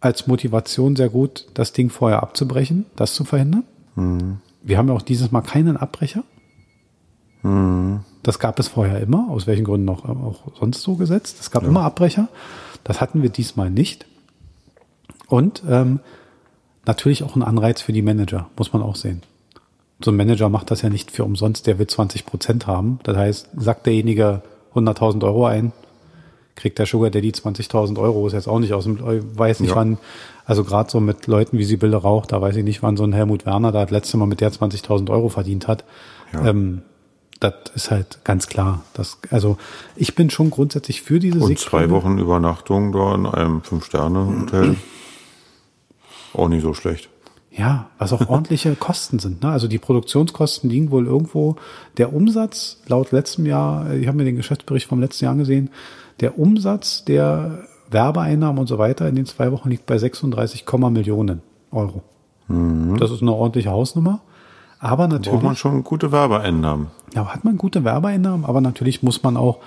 als Motivation sehr gut, das Ding vorher abzubrechen, das zu verhindern. Mhm. Wir haben ja auch dieses Mal keinen Abbrecher. Mhm. Das gab es vorher immer, aus welchen Gründen auch, auch sonst so gesetzt. Es gab ja. immer Abbrecher. Das hatten wir diesmal nicht. Und ähm, natürlich auch ein Anreiz für die Manager, muss man auch sehen. So ein Manager macht das ja nicht für umsonst, der will 20 Prozent haben. Das heißt, sagt derjenige 100.000 Euro ein, kriegt der Sugar Daddy 20.000 Euro, ist jetzt auch nicht aus dem, weiß nicht ja. wann, also gerade so mit Leuten wie Sibylle Rauch, da weiß ich nicht, wann so ein Helmut Werner da das letzte Mal mit der 20.000 Euro verdient hat. Ja. Ähm, das ist halt ganz klar. Das, also ich bin schon grundsätzlich für diese Und zwei Wochen Übernachtung da in einem Fünf-Sterne-Hotel. Auch nicht so schlecht. Ja, was auch ordentliche Kosten sind. Ne? Also die Produktionskosten liegen wohl irgendwo. Der Umsatz laut letztem Jahr, ich habe mir den Geschäftsbericht vom letzten Jahr gesehen, der Umsatz der Werbeeinnahmen und so weiter in den zwei Wochen liegt bei 36, Millionen Euro. Mhm. Das ist eine ordentliche Hausnummer. Aber natürlich. Braucht man schon gute Werbeeinnahmen. Ja, hat man gute Werbeeinnahmen, aber natürlich muss man auch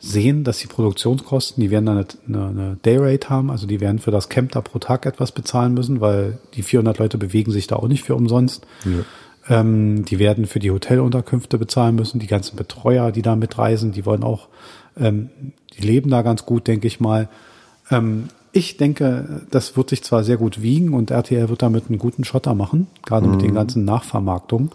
sehen, dass die Produktionskosten, die werden dann eine, eine Dayrate haben, also die werden für das Camp da pro Tag etwas bezahlen müssen, weil die 400 Leute bewegen sich da auch nicht für umsonst. Ja. Ähm, die werden für die Hotelunterkünfte bezahlen müssen, die ganzen Betreuer, die da mitreisen, die wollen auch, ähm, die leben da ganz gut, denke ich mal. Ähm, ich denke, das wird sich zwar sehr gut wiegen und RTL wird damit einen guten Schotter machen, gerade mhm. mit den mhm. ganzen Nachvermarktungen.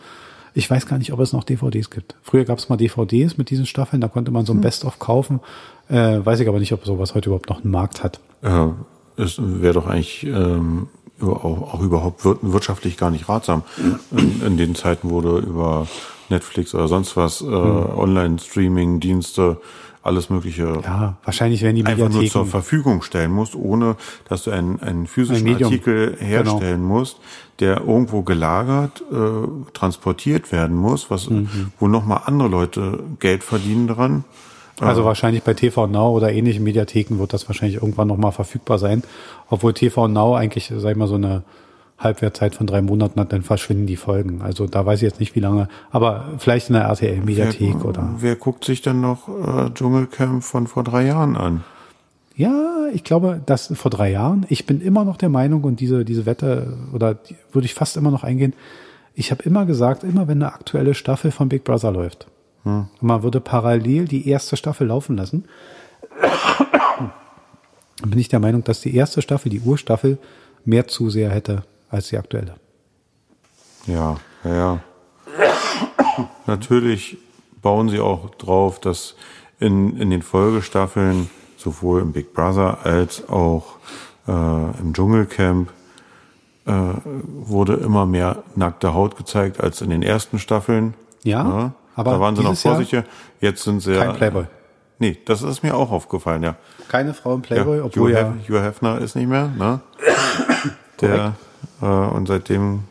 Ich weiß gar nicht, ob es noch DVDs gibt. Früher gab es mal DVDs mit diesen Staffeln, da konnte man so ein hm. Best-of kaufen. Äh, weiß ich aber nicht, ob sowas heute überhaupt noch einen Markt hat. Ja, es wäre doch eigentlich ähm, auch, auch überhaupt wirtschaftlich gar nicht ratsam. In, in den Zeiten wurde über Netflix oder sonst was, äh, hm. Online-Streaming-Dienste alles mögliche ja, wahrscheinlich werden die einfach nur zur Verfügung stellen musst, ohne dass du einen, einen physischen ein Artikel genau. herstellen genau. musst, der irgendwo gelagert, äh, transportiert werden muss, was mhm. wo nochmal andere Leute Geld verdienen dran. Also äh, wahrscheinlich bei TV Now oder ähnlichen Mediatheken wird das wahrscheinlich irgendwann nochmal verfügbar sein, obwohl TV Now eigentlich, sag ich mal, so eine Halbwertzeit von drei Monaten hat, dann verschwinden die Folgen. Also da weiß ich jetzt nicht, wie lange, aber vielleicht in der RTL-Mediathek oder. Wer guckt sich denn noch äh, Dschungelcamp von vor drei Jahren an? Ja, ich glaube, das vor drei Jahren. Ich bin immer noch der Meinung und diese, diese Wette, oder die, würde ich fast immer noch eingehen. Ich habe immer gesagt, immer wenn eine aktuelle Staffel von Big Brother läuft, hm. man würde parallel die erste Staffel laufen lassen, bin ich der Meinung, dass die erste Staffel, die Urstaffel, mehr Zuseher hätte als die aktuelle. Ja, ja, ja. Natürlich bauen sie auch drauf, dass in, in den Folgestaffeln sowohl im Big Brother als auch äh, im Dschungelcamp äh, wurde immer mehr nackte Haut gezeigt als in den ersten Staffeln. Ja, ja aber da waren sie noch vorsichtig. Jetzt sind sie kein Playboy. Nee, das ist mir auch aufgefallen, ja. Keine Frau im Playboy, ja, obwohl Hugh ja. Hugh Hefner ist nicht mehr, ne? Der Äh, und seitdem,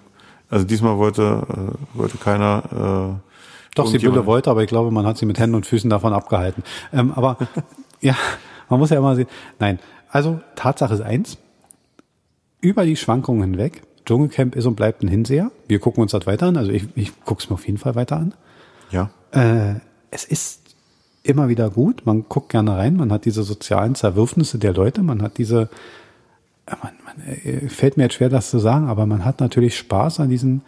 also diesmal wollte, äh, wollte keiner. Äh, Doch, Sibylle wollte, aber ich glaube, man hat sie mit Händen und Füßen davon abgehalten. Ähm, aber ja, man muss ja immer sehen. Nein, also Tatsache ist eins. Über die Schwankungen hinweg, Dschungelcamp ist und bleibt ein Hinseher. Wir gucken uns das weiter an. Also ich, ich gucke es mir auf jeden Fall weiter an. Ja. Äh, es ist immer wieder gut. Man guckt gerne rein. Man hat diese sozialen Zerwürfnisse der Leute. Man hat diese, man, man, äh, fällt mir jetzt schwer, das zu sagen, aber man hat natürlich Spaß an diesen,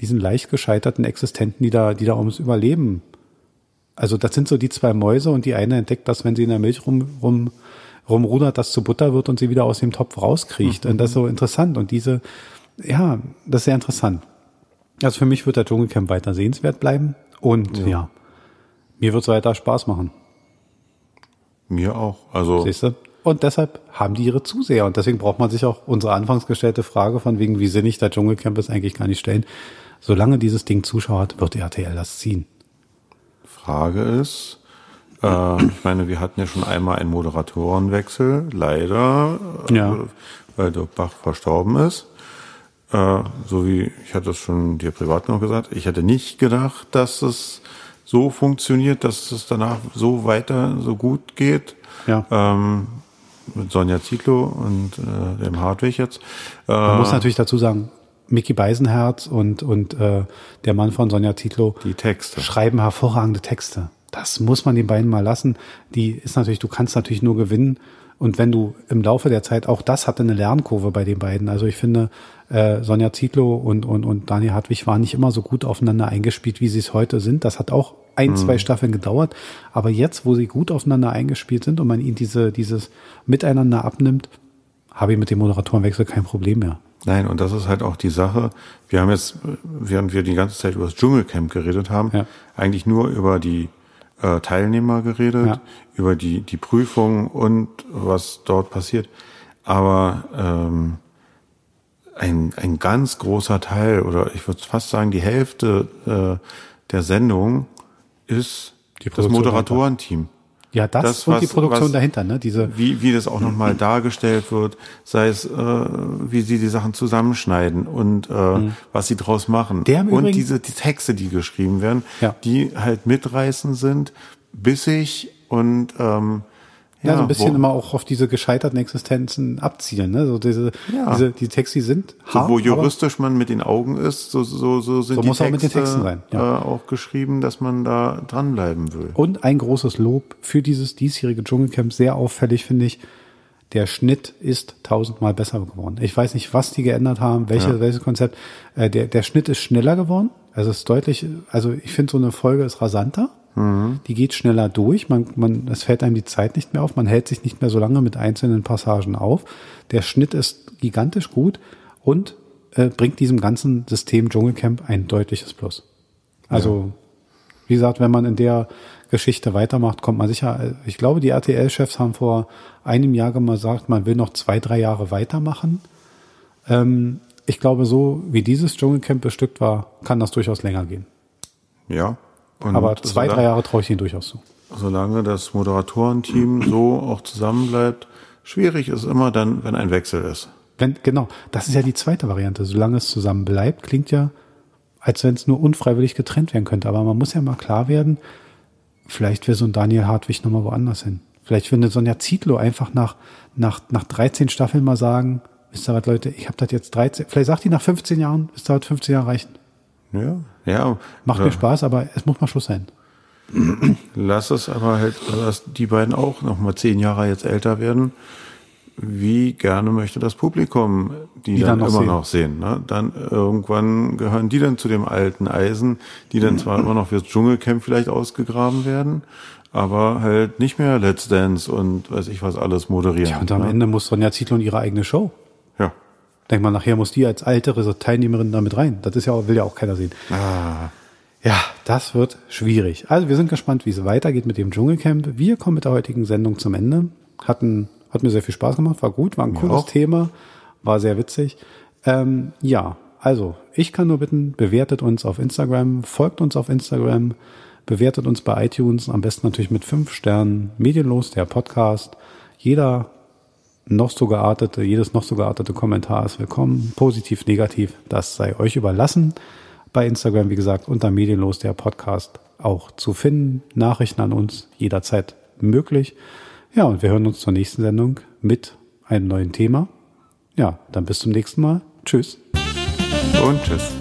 diesen leicht gescheiterten Existenten, die da, die da ums Überleben. Also das sind so die zwei Mäuse und die eine entdeckt, dass wenn sie in der Milch rum, rum, rumrudert, das zu Butter wird und sie wieder aus dem Topf rauskriecht. Mhm. Und das ist so interessant. Und diese, ja, das ist sehr interessant. Also für mich wird der Dschungelcamp weiter sehenswert bleiben. Und ja, ja mir wird es weiter Spaß machen. Mir auch. Also. Siehst du? Und deshalb haben die ihre Zuseher. Und deswegen braucht man sich auch unsere anfangs gestellte Frage von wegen, wie sinnig der Dschungelcamp ist, eigentlich gar nicht stellen. Solange dieses Ding Zuschauer hat, wird RTL das ziehen. Frage ist, äh, ich meine, wir hatten ja schon einmal einen Moderatorenwechsel, leider, äh, ja. weil Dirk Bach verstorben ist. Äh, so wie, ich hatte es schon dir privat noch gesagt, ich hätte nicht gedacht, dass es so funktioniert, dass es danach so weiter, so gut geht. Ja. Ähm, mit Sonja Zietlow und äh, dem Hartwig jetzt. Äh, Man muss natürlich dazu sagen, Mickey Beisenherz und, und äh, der Mann von Sonja Zietlow die Texte. schreiben hervorragende Texte. Das muss man den beiden mal lassen. Die ist natürlich, du kannst natürlich nur gewinnen. Und wenn du im Laufe der Zeit, auch das hatte eine Lernkurve bei den beiden. Also ich finde, äh, Sonja Zietlow und, und, und Daniel Hartwig waren nicht immer so gut aufeinander eingespielt, wie sie es heute sind. Das hat auch ein, mhm. zwei Staffeln gedauert. Aber jetzt, wo sie gut aufeinander eingespielt sind und man ihnen diese, dieses Miteinander abnimmt, habe ich mit dem Moderatorenwechsel kein Problem mehr. Nein, und das ist halt auch die Sache. Wir haben jetzt, während wir die ganze Zeit über das Dschungelcamp geredet haben, ja. eigentlich nur über die äh, Teilnehmer geredet, ja. über die, die Prüfung und was dort passiert. Aber ähm, ein, ein ganz großer Teil, oder ich würde fast sagen, die Hälfte äh, der Sendung ist das Moderatorenteam. Ja, das, das und was, die Produktion was, dahinter, ne? Diese wie wie das auch nochmal dargestellt wird, sei es äh, wie sie die Sachen zusammenschneiden und äh, mhm. was sie draus machen Der und diese die Texte, die geschrieben werden, ja. die halt mitreißend sind, bissig und ähm, ja, so ein bisschen wo, immer auch auf diese gescheiterten Existenzen abzielen. Ne? So diese, ja. diese die Texte die sind hart, so, Wo juristisch man mit den Augen ist, so, so, so sind so die muss Texte auch, mit den Texten sein. Ja. Äh, auch geschrieben, dass man da dranbleiben will. Und ein großes Lob für dieses diesjährige Dschungelcamp, sehr auffällig finde ich, der Schnitt ist tausendmal besser geworden. Ich weiß nicht, was die geändert haben, welche, ja. welches Konzept. Äh, der, der Schnitt ist schneller geworden. Also es ist deutlich, also ich finde so eine Folge ist rasanter. Mhm. Die geht schneller durch, man, man, es fällt einem die Zeit nicht mehr auf, man hält sich nicht mehr so lange mit einzelnen Passagen auf. Der Schnitt ist gigantisch gut und äh, bringt diesem ganzen System Dschungelcamp ein deutliches Plus. Also, ja. wie gesagt, wenn man in der Geschichte weitermacht, kommt man sicher. Ich glaube, die RTL-Chefs haben vor einem Jahr gesagt, man will noch zwei, drei Jahre weitermachen. Ähm, ich glaube, so wie dieses Dschungelcamp bestückt war, kann das durchaus länger gehen. Ja, Aber zwei, drei Jahre traue ich Ihnen durchaus zu. Solange das Moderatorenteam so auch zusammenbleibt, schwierig ist immer dann, wenn ein Wechsel ist. Wenn, genau, das ist ja die zweite Variante. Solange es zusammen bleibt, klingt ja, als wenn es nur unfreiwillig getrennt werden könnte. Aber man muss ja mal klar werden, vielleicht will so ein Daniel Hartwig nochmal woanders hin. Vielleicht findet Sonja Zietlow einfach nach, nach, nach 13 Staffeln mal sagen, wisst ihr was, Leute, ich habe das jetzt 13, vielleicht sagt die nach 15 Jahren, ihr was, 15 Jahre reichen. Ja, ja. Macht mir Spaß, aber es muss mal Schluss sein. Lass es aber halt, dass die beiden auch noch mal zehn Jahre jetzt älter werden. Wie gerne möchte das Publikum die, die dann, dann noch immer sehen. noch sehen. Ne? Dann irgendwann gehören die dann zu dem alten Eisen, die dann zwar immer noch fürs Dschungelcamp vielleicht ausgegraben werden, aber halt nicht mehr Let's Dance und weiß ich was alles moderieren. Ja, und am ne? Ende muss Sonja Zietlow ihre eigene Show. Denk mal, nachher muss die als ältere Teilnehmerin damit rein. Das ist ja, will ja auch keiner sehen. Ah. Ja, das wird schwierig. Also wir sind gespannt, wie es weitergeht mit dem Dschungelcamp. Wir kommen mit der heutigen Sendung zum Ende. Hatten, hat mir sehr viel Spaß gemacht, war gut, war ein cooles Thema, war sehr witzig. Ähm, ja, also ich kann nur bitten, bewertet uns auf Instagram, folgt uns auf Instagram, bewertet uns bei iTunes, am besten natürlich mit fünf Sternen. Medienlos, der Podcast. Jeder noch so geartete, jedes noch so geartete Kommentar ist willkommen. Positiv, negativ, das sei euch überlassen. Bei Instagram, wie gesagt, unter Medienlos der Podcast auch zu finden. Nachrichten an uns jederzeit möglich. Ja, und wir hören uns zur nächsten Sendung mit einem neuen Thema. Ja, dann bis zum nächsten Mal. Tschüss. Und tschüss.